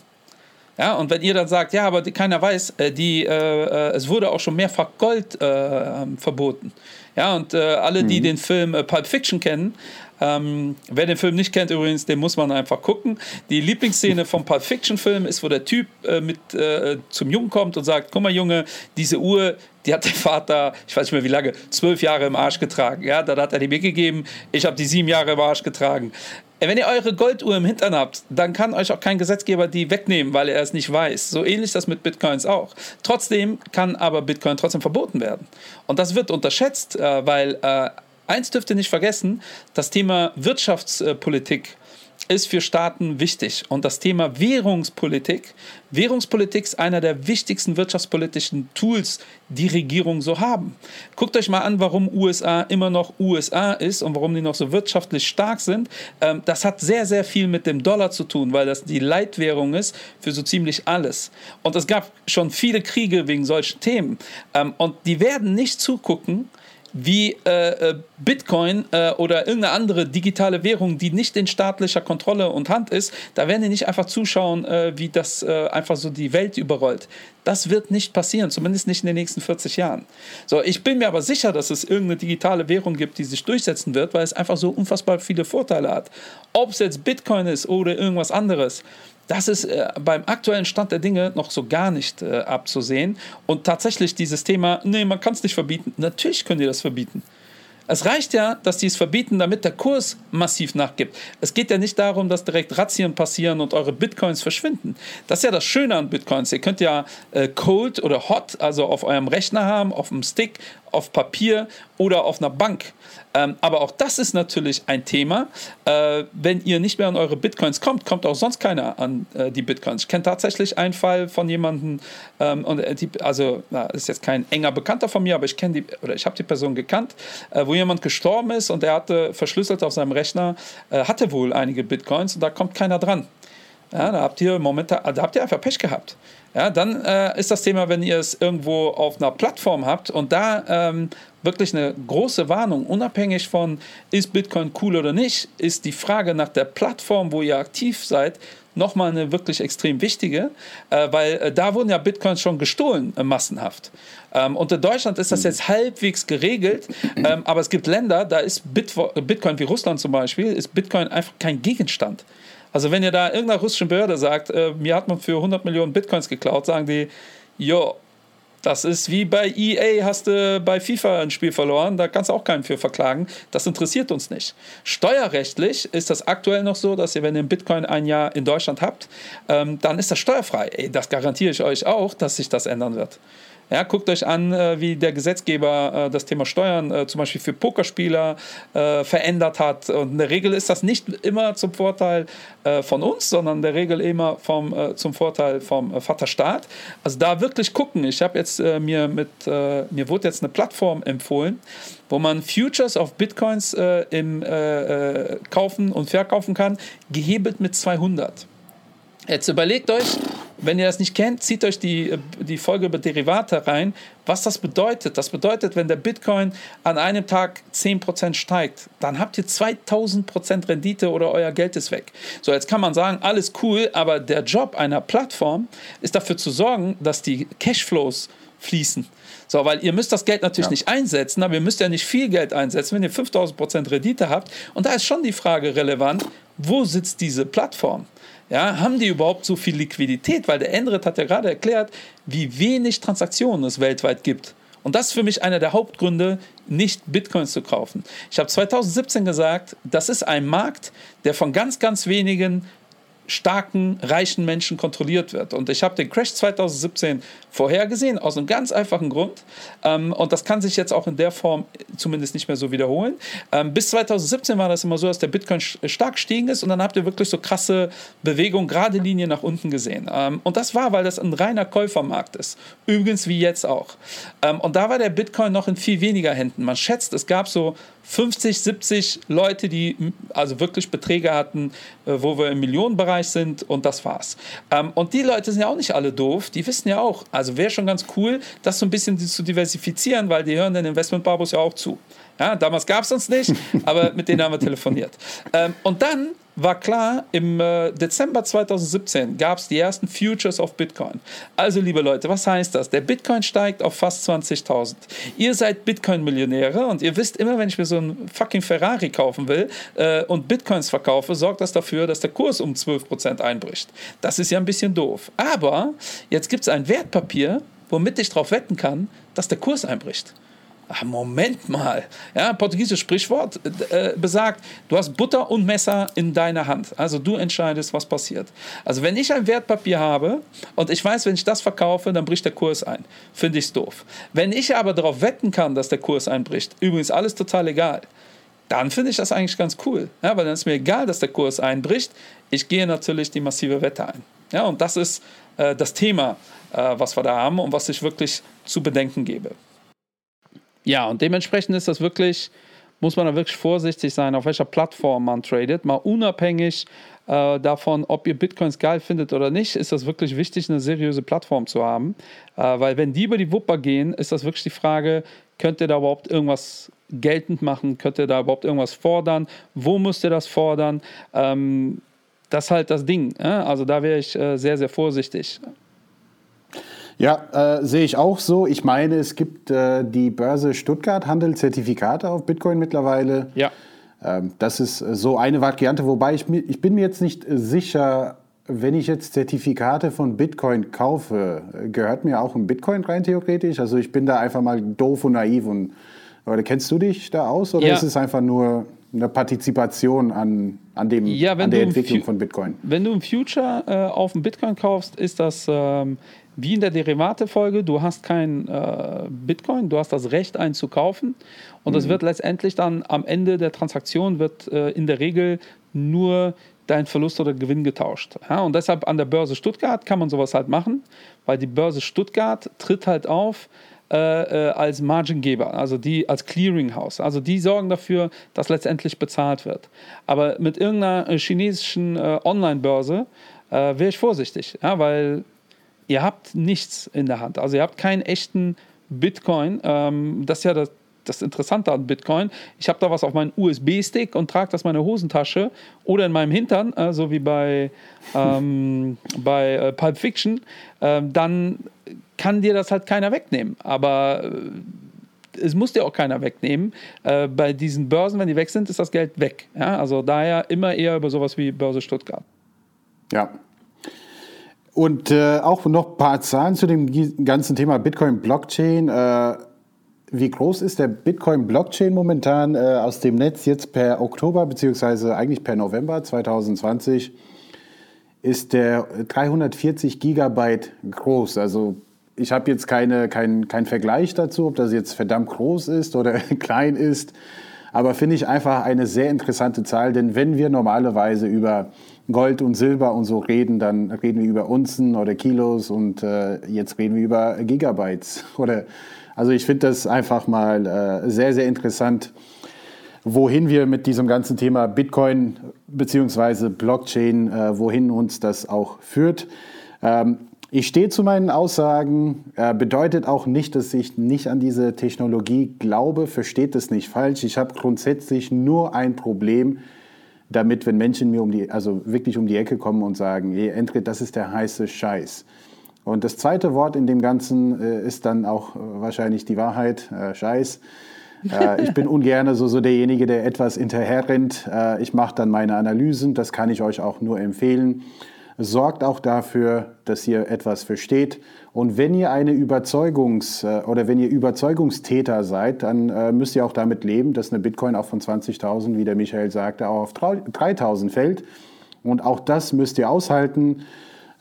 Ja, und wenn ihr dann sagt, ja, aber die, keiner weiß, äh, die, äh, äh, es wurde auch schon mehrfach Gold äh, verboten. Ja, und alle, die mhm. den Film Pulp Fiction kennen, ähm, wer den Film nicht kennt übrigens, den muss man einfach gucken. Die Lieblingsszene vom Pulp Fiction Film ist, wo der Typ äh, mit äh, zum Jungen kommt und sagt, guck mal Junge, diese Uhr, die hat der Vater, ich weiß nicht mehr wie lange, zwölf Jahre im Arsch getragen. Ja, dann hat er die mir gegeben, ich habe die sieben Jahre im Arsch getragen. Äh, wenn ihr eure Golduhr im Hintern habt, dann kann euch auch kein Gesetzgeber die wegnehmen, weil er es nicht weiß. So ähnlich ist das mit Bitcoins auch. Trotzdem kann aber Bitcoin trotzdem verboten werden. Und das wird unterschätzt, äh, weil eins dürft ihr nicht vergessen, das Thema Wirtschaftspolitik ist für Staaten wichtig. Und das Thema Währungspolitik, Währungspolitik ist einer der wichtigsten wirtschaftspolitischen Tools, die Regierungen so haben. Guckt euch mal an, warum USA immer noch USA ist und warum die noch so wirtschaftlich stark sind. Ähm, das hat sehr, sehr viel mit dem Dollar zu tun, weil das die Leitwährung ist für so ziemlich alles. Und es gab schon viele Kriege wegen solchen Themen. Ähm, und die werden nicht zugucken, wie äh, äh, Bitcoin äh, oder irgendeine andere digitale Währung, die nicht in staatlicher Kontrolle und Hand ist, da werden die nicht einfach zuschauen, äh, wie das äh, einfach so die Welt überrollt. Das wird nicht passieren, zumindest nicht in den nächsten 40 Jahren. So, ich bin mir aber sicher, dass es irgendeine digitale Währung gibt, die sich durchsetzen wird, weil es einfach so unfassbar viele Vorteile hat. Ob es jetzt Bitcoin ist oder irgendwas anderes. Das ist äh, beim aktuellen Stand der Dinge noch so gar nicht äh, abzusehen. Und tatsächlich dieses Thema, nee, man kann es nicht verbieten. Natürlich können die das verbieten. Es reicht ja, dass die es verbieten, damit der Kurs massiv nachgibt. Es geht ja nicht darum, dass direkt Razzien passieren und eure Bitcoins verschwinden. Das ist ja das Schöne an Bitcoins. Ihr könnt ja äh, Cold oder Hot, also auf eurem Rechner haben, auf dem Stick, auf Papier oder auf einer Bank. Ähm, aber auch das ist natürlich ein Thema. Äh, wenn ihr nicht mehr an eure Bitcoins kommt, kommt auch sonst keiner an äh, die Bitcoins. Ich kenne tatsächlich einen Fall von jemandem, ähm, äh, also na, ist jetzt kein enger Bekannter von mir, aber ich kenne die oder ich habe die Person gekannt, äh, wo jemand gestorben ist und er hatte verschlüsselt auf seinem Rechner, äh, hatte wohl einige Bitcoins und da kommt keiner dran. Ja, da habt ihr Momente, da habt ihr einfach Pech gehabt. Ja, dann äh, ist das Thema, wenn ihr es irgendwo auf einer Plattform habt und da ähm, wirklich eine große Warnung, unabhängig von, ist Bitcoin cool oder nicht, ist die Frage nach der Plattform, wo ihr aktiv seid, nochmal eine wirklich extrem wichtige, äh, weil äh, da wurden ja Bitcoins schon gestohlen, äh, massenhaft. Ähm, und in Deutschland ist das jetzt halbwegs geregelt, ähm, aber es gibt Länder, da ist Bitcoin, wie Russland zum Beispiel, ist Bitcoin einfach kein Gegenstand. Also wenn ihr da irgendeiner russischen Behörde sagt, äh, mir hat man für 100 Millionen Bitcoins geklaut, sagen die, jo, das ist wie bei EA, hast du bei FIFA ein Spiel verloren, da kannst du auch keinen für verklagen. Das interessiert uns nicht. Steuerrechtlich ist das aktuell noch so, dass ihr, wenn ihr Bitcoin ein Jahr in Deutschland habt, ähm, dann ist das steuerfrei. Ey, das garantiere ich euch auch, dass sich das ändern wird. Ja, guckt euch an, äh, wie der Gesetzgeber äh, das Thema Steuern äh, zum Beispiel für Pokerspieler verändert hat. Und in der Regel ist das nicht immer zum Vorteil von uns, sondern in der Regel immer vom, zum Vorteil vom Vaterstaat. Also da wirklich gucken. Ich habe jetzt mir mit, mir wurde jetzt eine Plattform empfohlen, wo man Futures auf Bitcoins im kaufen und verkaufen kann, gehebelt mit 200. Jetzt überlegt euch, wenn ihr das nicht kennt, zieht euch die, die Folge über Derivate rein, was das bedeutet. Das bedeutet, wenn der Bitcoin an einem Tag 10% steigt, dann habt ihr 2000% Rendite oder euer Geld ist weg. So, jetzt kann man sagen, alles cool, aber der Job einer Plattform ist dafür zu sorgen, dass die Cashflows fließen. So, weil ihr müsst das Geld natürlich ja. nicht einsetzen, aber ihr müsst ja nicht viel Geld einsetzen, wenn ihr 5000% Rendite habt. Und da ist schon die Frage relevant, wo sitzt diese Plattform? Ja, haben die überhaupt so viel Liquidität? Weil der Endrit hat ja gerade erklärt, wie wenig Transaktionen es weltweit gibt. Und das ist für mich einer der Hauptgründe, nicht Bitcoins zu kaufen. Ich habe 2017 gesagt, das ist ein Markt, der von ganz, ganz wenigen starken, reichen Menschen kontrolliert wird. Und ich habe den Crash 2017 vorhergesehen, aus einem ganz einfachen Grund. Ähm, und das kann sich jetzt auch in der Form zumindest nicht mehr so wiederholen. Ähm, bis 2017 war das immer so, dass der Bitcoin stark gestiegen ist und dann habt ihr wirklich so krasse Bewegungen, gerade Linien nach unten gesehen. Ähm, und das war, weil das ein reiner Käufermarkt ist. Übrigens wie jetzt auch. Und da war der Bitcoin noch in viel weniger Händen. Man schätzt, es gab so 50, 70 Leute, die also wirklich Beträge hatten, äh, wo wir im Millionenbereich sind und das war's. Ähm, und die Leute sind ja auch nicht alle doof, die wissen ja auch, also wäre schon ganz cool, das so ein bisschen zu diversifizieren, weil die hören den Investmentbarbus ja auch zu. Ja, damals gab es uns nicht, aber mit denen haben wir telefoniert. Ähm, und dann war klar, im äh, Dezember 2017 gab es die ersten Futures auf Bitcoin. Also, liebe Leute, was heißt das? Der Bitcoin steigt auf fast 20.000. Ihr seid Bitcoin-Millionäre und ihr wisst immer, wenn ich mir so einen fucking Ferrari kaufen will äh, und Bitcoins verkaufe, sorgt das dafür, dass der Kurs um 12% einbricht. Das ist ja ein bisschen doof. Aber jetzt gibt es ein Wertpapier, womit ich darauf wetten kann, dass der Kurs einbricht. Ach, Moment mal. Ja, portugiesisches Sprichwort äh, besagt, du hast Butter und Messer in deiner Hand. Also du entscheidest, was passiert. Also wenn ich ein Wertpapier habe und ich weiß, wenn ich das verkaufe, dann bricht der Kurs ein. Finde ich es doof. Wenn ich aber darauf wetten kann, dass der Kurs einbricht, übrigens alles total egal, dann finde ich das eigentlich ganz cool. Ja, weil dann ist mir egal, dass der Kurs einbricht. Ich gehe natürlich die massive Wette ein. Ja, und das ist äh, das Thema, äh, was wir da haben und was ich wirklich zu bedenken gebe. Ja, und dementsprechend ist das wirklich, muss man da wirklich vorsichtig sein, auf welcher Plattform man tradet. Mal unabhängig äh, davon, ob ihr Bitcoins geil findet oder nicht, ist das wirklich wichtig, eine seriöse Plattform zu haben. Äh, weil wenn die über die Wupper gehen, ist das wirklich die Frage, könnt ihr da überhaupt irgendwas geltend machen? Könnt ihr da überhaupt irgendwas fordern? Wo müsst ihr das fordern? Ähm, das ist halt das Ding. Äh? Also da wäre ich äh, sehr, sehr vorsichtig. Ja, äh, sehe ich auch so. Ich meine, es gibt äh, die Börse Stuttgart handelt Zertifikate auf Bitcoin mittlerweile. Ja. Ähm, das ist äh, so eine Variante, wobei ich, ich bin mir jetzt nicht sicher, wenn ich jetzt Zertifikate von Bitcoin kaufe, gehört mir auch ein Bitcoin rein theoretisch? Also ich bin da einfach mal doof und naiv und oder kennst du dich da aus oder ja. ist es einfach nur eine Partizipation an, an, dem, ja, an der Entwicklung von Bitcoin? Wenn du ein Future äh, auf dem Bitcoin kaufst, ist das ähm, wie in der Derivate-Folge, du hast kein äh, Bitcoin, du hast das Recht, einen zu kaufen. Und es mhm. wird letztendlich dann am Ende der Transaktion wird äh, in der Regel nur dein Verlust oder Gewinn getauscht. Ja, und deshalb an der Börse Stuttgart kann man sowas halt machen, weil die Börse Stuttgart tritt halt auf äh, äh als Margingeber, also die als Clearinghouse. Also die sorgen dafür, dass letztendlich bezahlt wird. Aber mit irgendeiner äh, chinesischen äh, Online-Börse wäre ich vorsichtig, ja, weil ihr habt nichts in der Hand. Also ihr habt keinen echten Bitcoin. Ähm, das ist ja das, das Interessante an Bitcoin. Ich habe da was auf meinen USB-Stick und trage das in meine Hosentasche oder in meinem Hintern, äh, so wie bei, ähm, bei äh, Pulp Fiction. Äh, dann kann dir das halt keiner wegnehmen. Aber äh, es muss dir auch keiner wegnehmen. Äh, bei diesen Börsen, wenn die weg sind, ist das Geld weg. Ja? Also daher immer eher über sowas wie Börse Stuttgart. Ja, und äh, auch noch ein paar Zahlen zu dem ganzen Thema Bitcoin-Blockchain. Äh, wie groß ist der Bitcoin-Blockchain momentan äh, aus dem Netz jetzt per Oktober, beziehungsweise eigentlich per November 2020? Ist der 340 Gigabyte groß. Also ich habe jetzt keine, keinen kein Vergleich dazu, ob das jetzt verdammt groß ist oder klein ist. Aber finde ich einfach eine sehr interessante Zahl, denn wenn wir normalerweise über Gold und Silber und so reden, dann reden wir über Unzen oder Kilos und äh, jetzt reden wir über Gigabytes. Oder, also ich finde das einfach mal äh, sehr, sehr interessant, wohin wir mit diesem ganzen Thema Bitcoin bzw. Blockchain, äh, wohin uns das auch führt. Ähm, ich stehe zu meinen Aussagen, äh, bedeutet auch nicht, dass ich nicht an diese Technologie glaube, versteht das nicht falsch. Ich habe grundsätzlich nur ein Problem, damit, wenn Menschen mir um die, also wirklich um die Ecke kommen und sagen, hey, Entrit, das ist der heiße Scheiß. Und das zweite Wort in dem Ganzen äh, ist dann auch äh, wahrscheinlich die Wahrheit, äh, Scheiß. Äh, ich bin ungern so, so derjenige, der etwas hinterherrennt. Äh, ich mache dann meine Analysen, das kann ich euch auch nur empfehlen. Sorgt auch dafür, dass ihr etwas versteht. Und wenn ihr eine Überzeugungs- äh, oder wenn ihr Überzeugungstäter seid, dann äh, müsst ihr auch damit leben, dass eine Bitcoin auch von 20.000, wie der Michael sagte, auch auf 3.000 fällt. Und auch das müsst ihr aushalten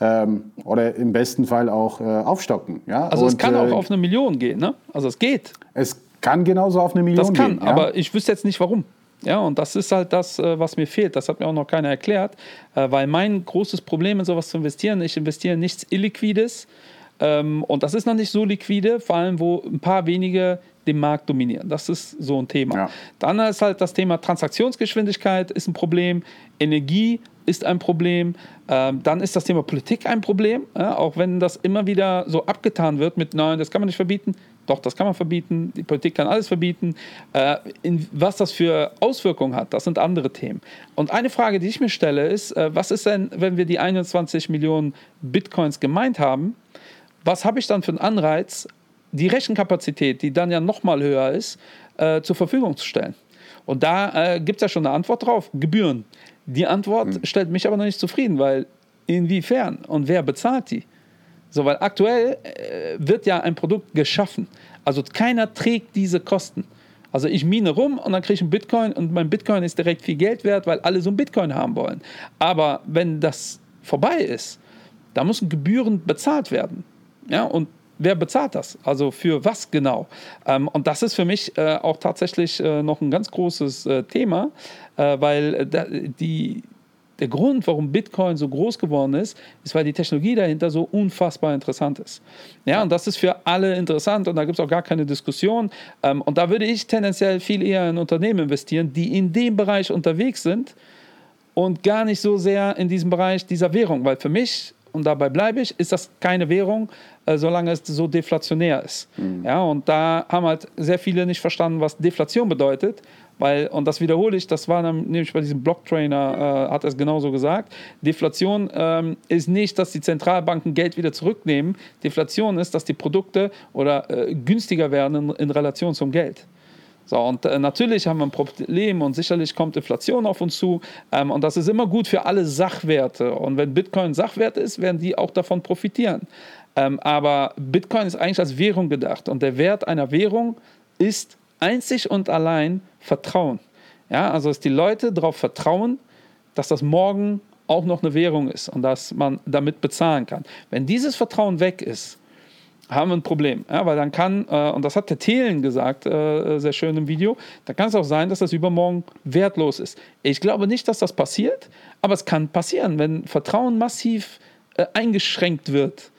ähm, oder im besten Fall auch äh, aufstocken. Ja? Also und, es kann auch auf eine Million gehen, ne? Also es geht. Es kann genauso auf eine Million gehen. Das kann, gehen, ja? aber ich wüsste jetzt nicht warum. Ja, und das ist halt das, äh, was mir fehlt. Das hat mir auch noch keiner erklärt, äh, weil mein großes Problem in sowas zu investieren, ich investiere in nichts Illiquides ähm, und das ist noch nicht so liquide, vor allem wo ein paar wenige den Markt dominieren. Das ist so ein Thema. Ja. Dann ist halt das Thema Transaktionsgeschwindigkeit ist ein Problem, Energie ist ein Problem, ähm, dann ist das Thema Politik ein Problem, auch wenn das immer wieder so abgetan wird mit, nein, das kann man nicht verbieten. Doch, das kann man verbieten. Die Politik kann alles verbieten. Äh, in, was das für Auswirkungen hat, das sind andere Themen. Und eine Frage, die ich mir stelle, ist, äh, was ist denn, wenn wir die 21 Millionen Bitcoins gemeint haben? Was habe ich dann für einen Anreiz, die Rechenkapazität, die dann ja nochmal höher ist, äh, zur Verfügung zu stellen? Und da äh, gibt es ja schon eine Antwort drauf: Gebühren. Die Antwort mhm. stellt mich aber noch nicht zufrieden, weil inwiefern und wer bezahlt die? So, weil aktuell äh, wird ja ein Produkt geschaffen. Also keiner trägt diese Kosten. Also ich mine rum und dann kriege ich einen Bitcoin und mein Bitcoin ist direkt viel Geld wert, weil alle so einen Bitcoin haben wollen. Aber wenn das vorbei ist, da müssen Gebühren bezahlt werden. Ja, und wer bezahlt das? Also für was genau? Ähm, und das ist für mich äh, auch tatsächlich äh, noch ein ganz großes äh, Thema, äh, weil äh, die der Grund, warum Bitcoin so groß geworden ist, ist, weil die Technologie dahinter so unfassbar interessant ist. Ja, und das ist für alle interessant und da gibt es auch gar keine Diskussion. Ähm, und da würde ich tendenziell viel eher in Unternehmen investieren, die in dem Bereich unterwegs sind und gar nicht so sehr in diesem Bereich dieser Währung, weil für mich und dabei bleibe ich, ist das keine Währung, äh, solange es so deflationär ist. Mhm. Ja, und da haben halt sehr viele nicht verstanden, was Deflation bedeutet. Weil, und das wiederhole ich, das war nämlich bei diesem Blocktrainer, äh, hat er es genauso gesagt. Deflation ähm, ist nicht, dass die Zentralbanken Geld wieder zurücknehmen. Deflation ist, dass die Produkte oder äh, günstiger werden in, in, Relation zum Geld. So, und äh, natürlich haben wir ein Problem und sicherlich kommt Inflation auf uns zu. Ähm, und das ist immer gut für alle Sachwerte. Und wenn Bitcoin Sachwert ist, werden die auch davon profitieren. Ähm, aber Bitcoin ist eigentlich als Währung gedacht. Und der Wert einer Währung ist einzig und allein Vertrauen. Ja, also dass die Leute darauf vertrauen, dass das morgen auch noch eine Währung ist und dass man damit bezahlen kann. Wenn dieses Vertrauen weg ist, haben wir ein Problem. Ja, weil dann kann, äh, und das hat der Thelen gesagt, äh, sehr schön im Video, da kann es auch sein, dass das übermorgen wertlos ist. Ich glaube nicht, dass das passiert, aber es kann passieren, wenn Vertrauen massiv äh, eingeschränkt wird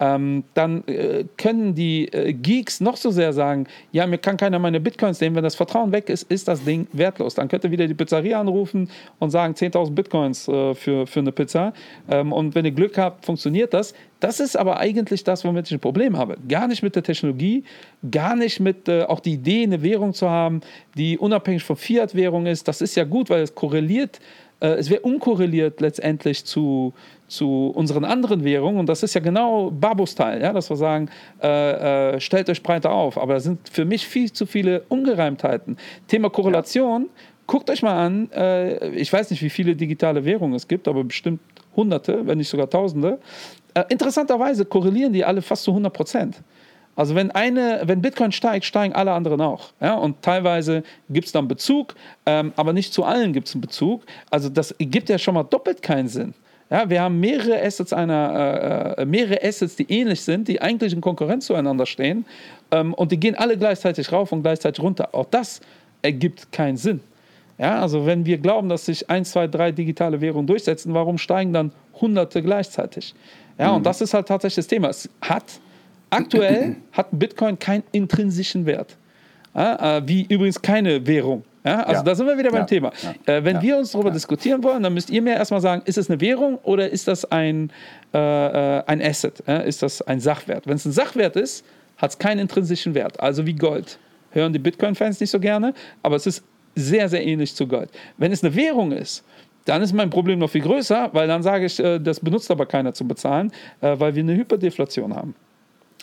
ähm, dann äh, können die äh, Geeks noch so sehr sagen, ja, mir kann keiner meine Bitcoins nehmen, wenn das Vertrauen weg ist, ist das Ding wertlos. Dann könnte wieder die Pizzeria anrufen und sagen 10.000 Bitcoins äh, für, für eine Pizza. Ähm, und wenn ihr Glück habt, funktioniert das. Das ist aber eigentlich das, womit ich ein Problem habe. Gar nicht mit der Technologie, gar nicht mit äh, auch die Idee, eine Währung zu haben, die unabhängig von Fiat-Währung ist. Das ist ja gut, weil es korreliert äh, es wäre unkorreliert letztendlich zu, zu unseren anderen Währungen. Und das ist ja genau Babus Teil, ja, dass wir sagen, äh, äh, stellt euch breiter auf. Aber da sind für mich viel zu viele Ungereimtheiten. Thema Korrelation, ja. guckt euch mal an, äh, ich weiß nicht, wie viele digitale Währungen es gibt, aber bestimmt Hunderte, wenn nicht sogar Tausende. Äh, interessanterweise korrelieren die alle fast zu 100 Prozent. Also wenn eine, wenn Bitcoin steigt, steigen alle anderen auch. Ja? Und teilweise gibt es dann Bezug, ähm, aber nicht zu allen gibt es einen Bezug. Also das gibt ja schon mal doppelt keinen Sinn. Ja, wir haben mehrere Assets, einer, äh, äh, mehrere Assets, die ähnlich sind, die eigentlich in Konkurrenz zueinander stehen ähm, und die gehen alle gleichzeitig rauf und gleichzeitig runter. Auch das ergibt keinen Sinn. Ja, also wenn wir glauben, dass sich ein, zwei, drei digitale Währungen durchsetzen, warum steigen dann Hunderte gleichzeitig? Ja, mhm. und das ist halt tatsächlich das Thema. Es hat Aktuell hat Bitcoin keinen intrinsischen Wert. Ja, äh, wie übrigens keine Währung. Ja, also ja. da sind wir wieder beim. Thema. Äh, wenn wir uns darüber diskutieren wollen, dann müsst ihr mir erstmal sagen, ist es eine Währung oder ist das ein, äh, äh ein Asset? ist das ein Sachwert? Wenn es ein Sachwert ist, hat es keinen intrinsischen Wert, also wie Gold. Hören die Bitcoin-Fans nicht so gerne, aber es ist sehr, sehr ähnlich zu Gold. Wenn es eine Währung ist, dann ist mein Problem noch viel größer, weil dann sage ich, äh, das benutzt aber keiner zu bezahlen, weil wir eine Hyperdeflation haben.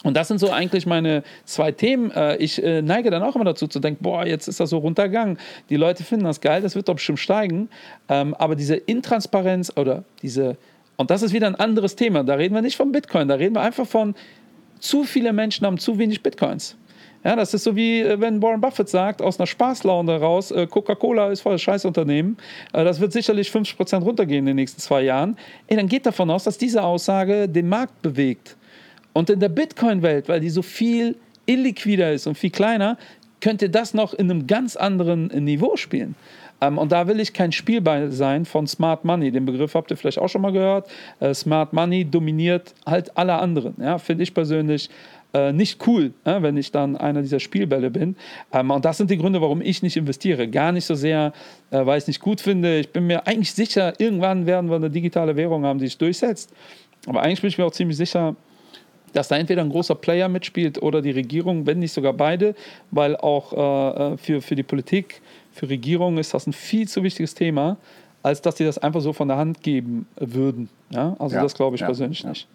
Und das sind so eigentlich meine zwei Themen. Äh, ich äh, neige dann auch immer dazu zu denken, boah, jetzt ist das so runtergegangen. Die Leute finden das geil, das wird doch bestimmt steigen. Ähm, aber diese Intransparenz oder diese, und das ist wieder ein anderes Thema. Da reden wir nicht von Bitcoin, da reden wir einfach von, zu viele Menschen haben zu wenig Bitcoins. Ja, das ist so wie äh, wenn Warren Buffett sagt, aus einer Spaßlaune heraus, äh, Coca-Cola ist voll Scheißunternehmen, das wird sicherlich 50% runtergehen in den nächsten zwei Jahren. Ey, dann geht davon aus, dass diese Aussage den Markt bewegt. Und in der Bitcoin-Welt, weil die so viel illiquider ist und viel kleiner, könnte das noch in einem ganz anderen Niveau spielen. Ähm, und da will ich kein Spielball sein von Smart Money. Den Begriff habt ihr vielleicht auch schon mal gehört. Äh, Smart Money dominiert halt alle anderen. Ja, Finde ich persönlich äh, nicht cool, äh, wenn ich dann einer dieser Spielbälle bin. Ähm, und das sind die Gründe, warum ich nicht investiere. Gar nicht so sehr, äh, weil ich es nicht gut finde. Ich bin mir eigentlich sicher, irgendwann werden wir eine digitale Währung haben, die sich durchsetzt. Aber eigentlich bin ich mir auch ziemlich sicher, dass da entweder ein großer Player mitspielt oder die Regierung, wenn nicht sogar beide, weil auch äh, äh, für, für die Politik, für Regierungen ist das ein viel zu wichtiges Thema, als dass sie das einfach so von der Hand geben würden. Ja? Also ja, das glaube ich ja, persönlich nicht.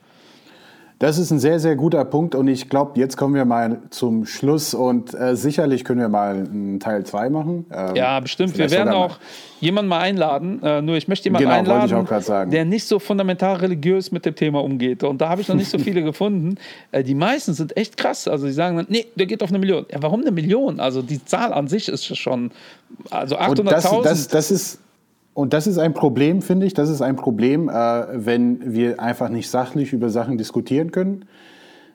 Das ist ein sehr, sehr guter Punkt und ich glaube, jetzt kommen wir mal zum Schluss und äh, sicherlich können wir mal einen Teil 2 machen. Ähm, ja, bestimmt. Wir werden auch jemanden mal einladen. Äh, nur ich möchte jemanden genau, einladen, der nicht so fundamental religiös mit dem Thema umgeht. Und da habe ich noch nicht so viele gefunden. Äh, die meisten sind echt krass. Also die sagen dann, nee, der geht auf eine Million. Ja, warum eine Million? Also die Zahl an sich ist schon, also 800.000. Das, das, das ist und das ist ein Problem, finde ich. Das ist ein Problem, äh, wenn wir einfach nicht sachlich über Sachen diskutieren können.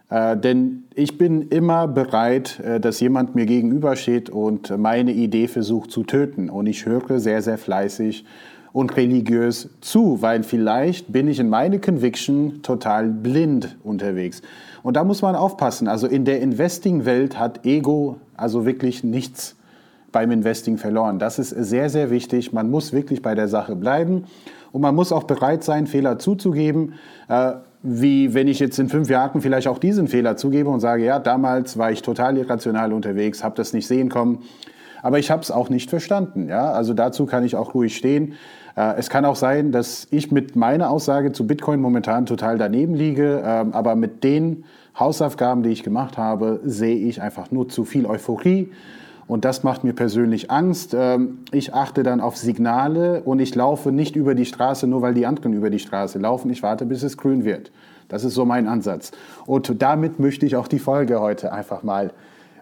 Äh, denn ich bin immer bereit, äh, dass jemand mir gegenübersteht und meine Idee versucht zu töten. Und ich höre sehr, sehr fleißig und religiös zu, weil vielleicht bin ich in meine Conviction total blind unterwegs. Und da muss man aufpassen. Also in der Investing-Welt hat Ego also wirklich nichts beim Investing verloren. Das ist sehr, sehr wichtig. Man muss wirklich bei der Sache bleiben und man muss auch bereit sein, Fehler zuzugeben. Äh, wie wenn ich jetzt in fünf Jahren vielleicht auch diesen Fehler zugebe und sage, ja, damals war ich total irrational unterwegs, habe das nicht sehen kommen, aber ich habe es auch nicht verstanden. Ja? Also dazu kann ich auch ruhig stehen. Äh, es kann auch sein, dass ich mit meiner Aussage zu Bitcoin momentan total daneben liege, ähm, aber mit den Hausaufgaben, die ich gemacht habe, sehe ich einfach nur zu viel Euphorie und das macht mir persönlich Angst. Ähm, ich achte dann auf Signale und ich laufe nicht über die Straße, nur weil die anderen über die Straße laufen. Ich warte, bis es grün wird. Das ist so mein Ansatz. Und damit möchte ich auch die Folge heute einfach mal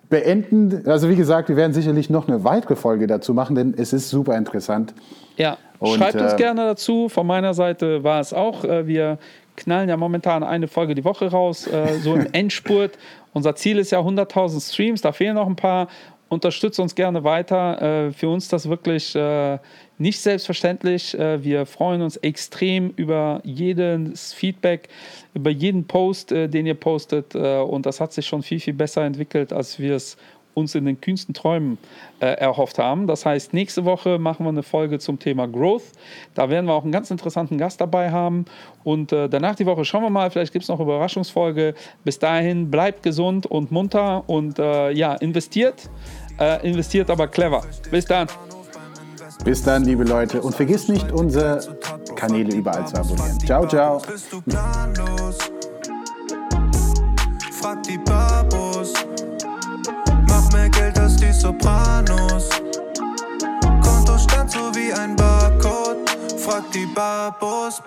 beenden. Also wie gesagt, wir werden sicherlich noch eine weitere Folge dazu machen, denn es ist super interessant. Ja, und, schreibt uns äh, gerne dazu. Von meiner Seite war es auch. Äh, wir knallen ja momentan eine Folge die Woche raus, äh, so im Endspurt. Unser Ziel ist ja 100.000 Streams, da fehlen noch ein paar unterstützt uns gerne weiter. Äh, für uns das wirklich äh, nicht selbstverständlich. Äh, wir freuen uns extrem über jedes Feedback, über jeden Post, den ihr postet. und das hat sich schon viel, viel besser entwickelt, als wir es uns in den kühnsten Träumen äh, erhofft haben. Das heißt, nächste Woche machen wir eine Folge zum Thema Growth. Da werden wir auch einen ganz interessanten Gast dabei haben. Und äh, danach die Woche schauen wir mal, vielleicht gibt es noch eine Überraschungsfolge. Bis dahin bleibt gesund und munter und äh, ja, investiert. Äh, investiert aber clever. Bis dann. Bis dann, liebe Leute. Und vergiss nicht, unsere Kanäle überall zu abonnieren. Ciao, ciao. Frag die Babos. Geld die Sopranos. Kontostand so wie ein Barcode. Frag die Babos.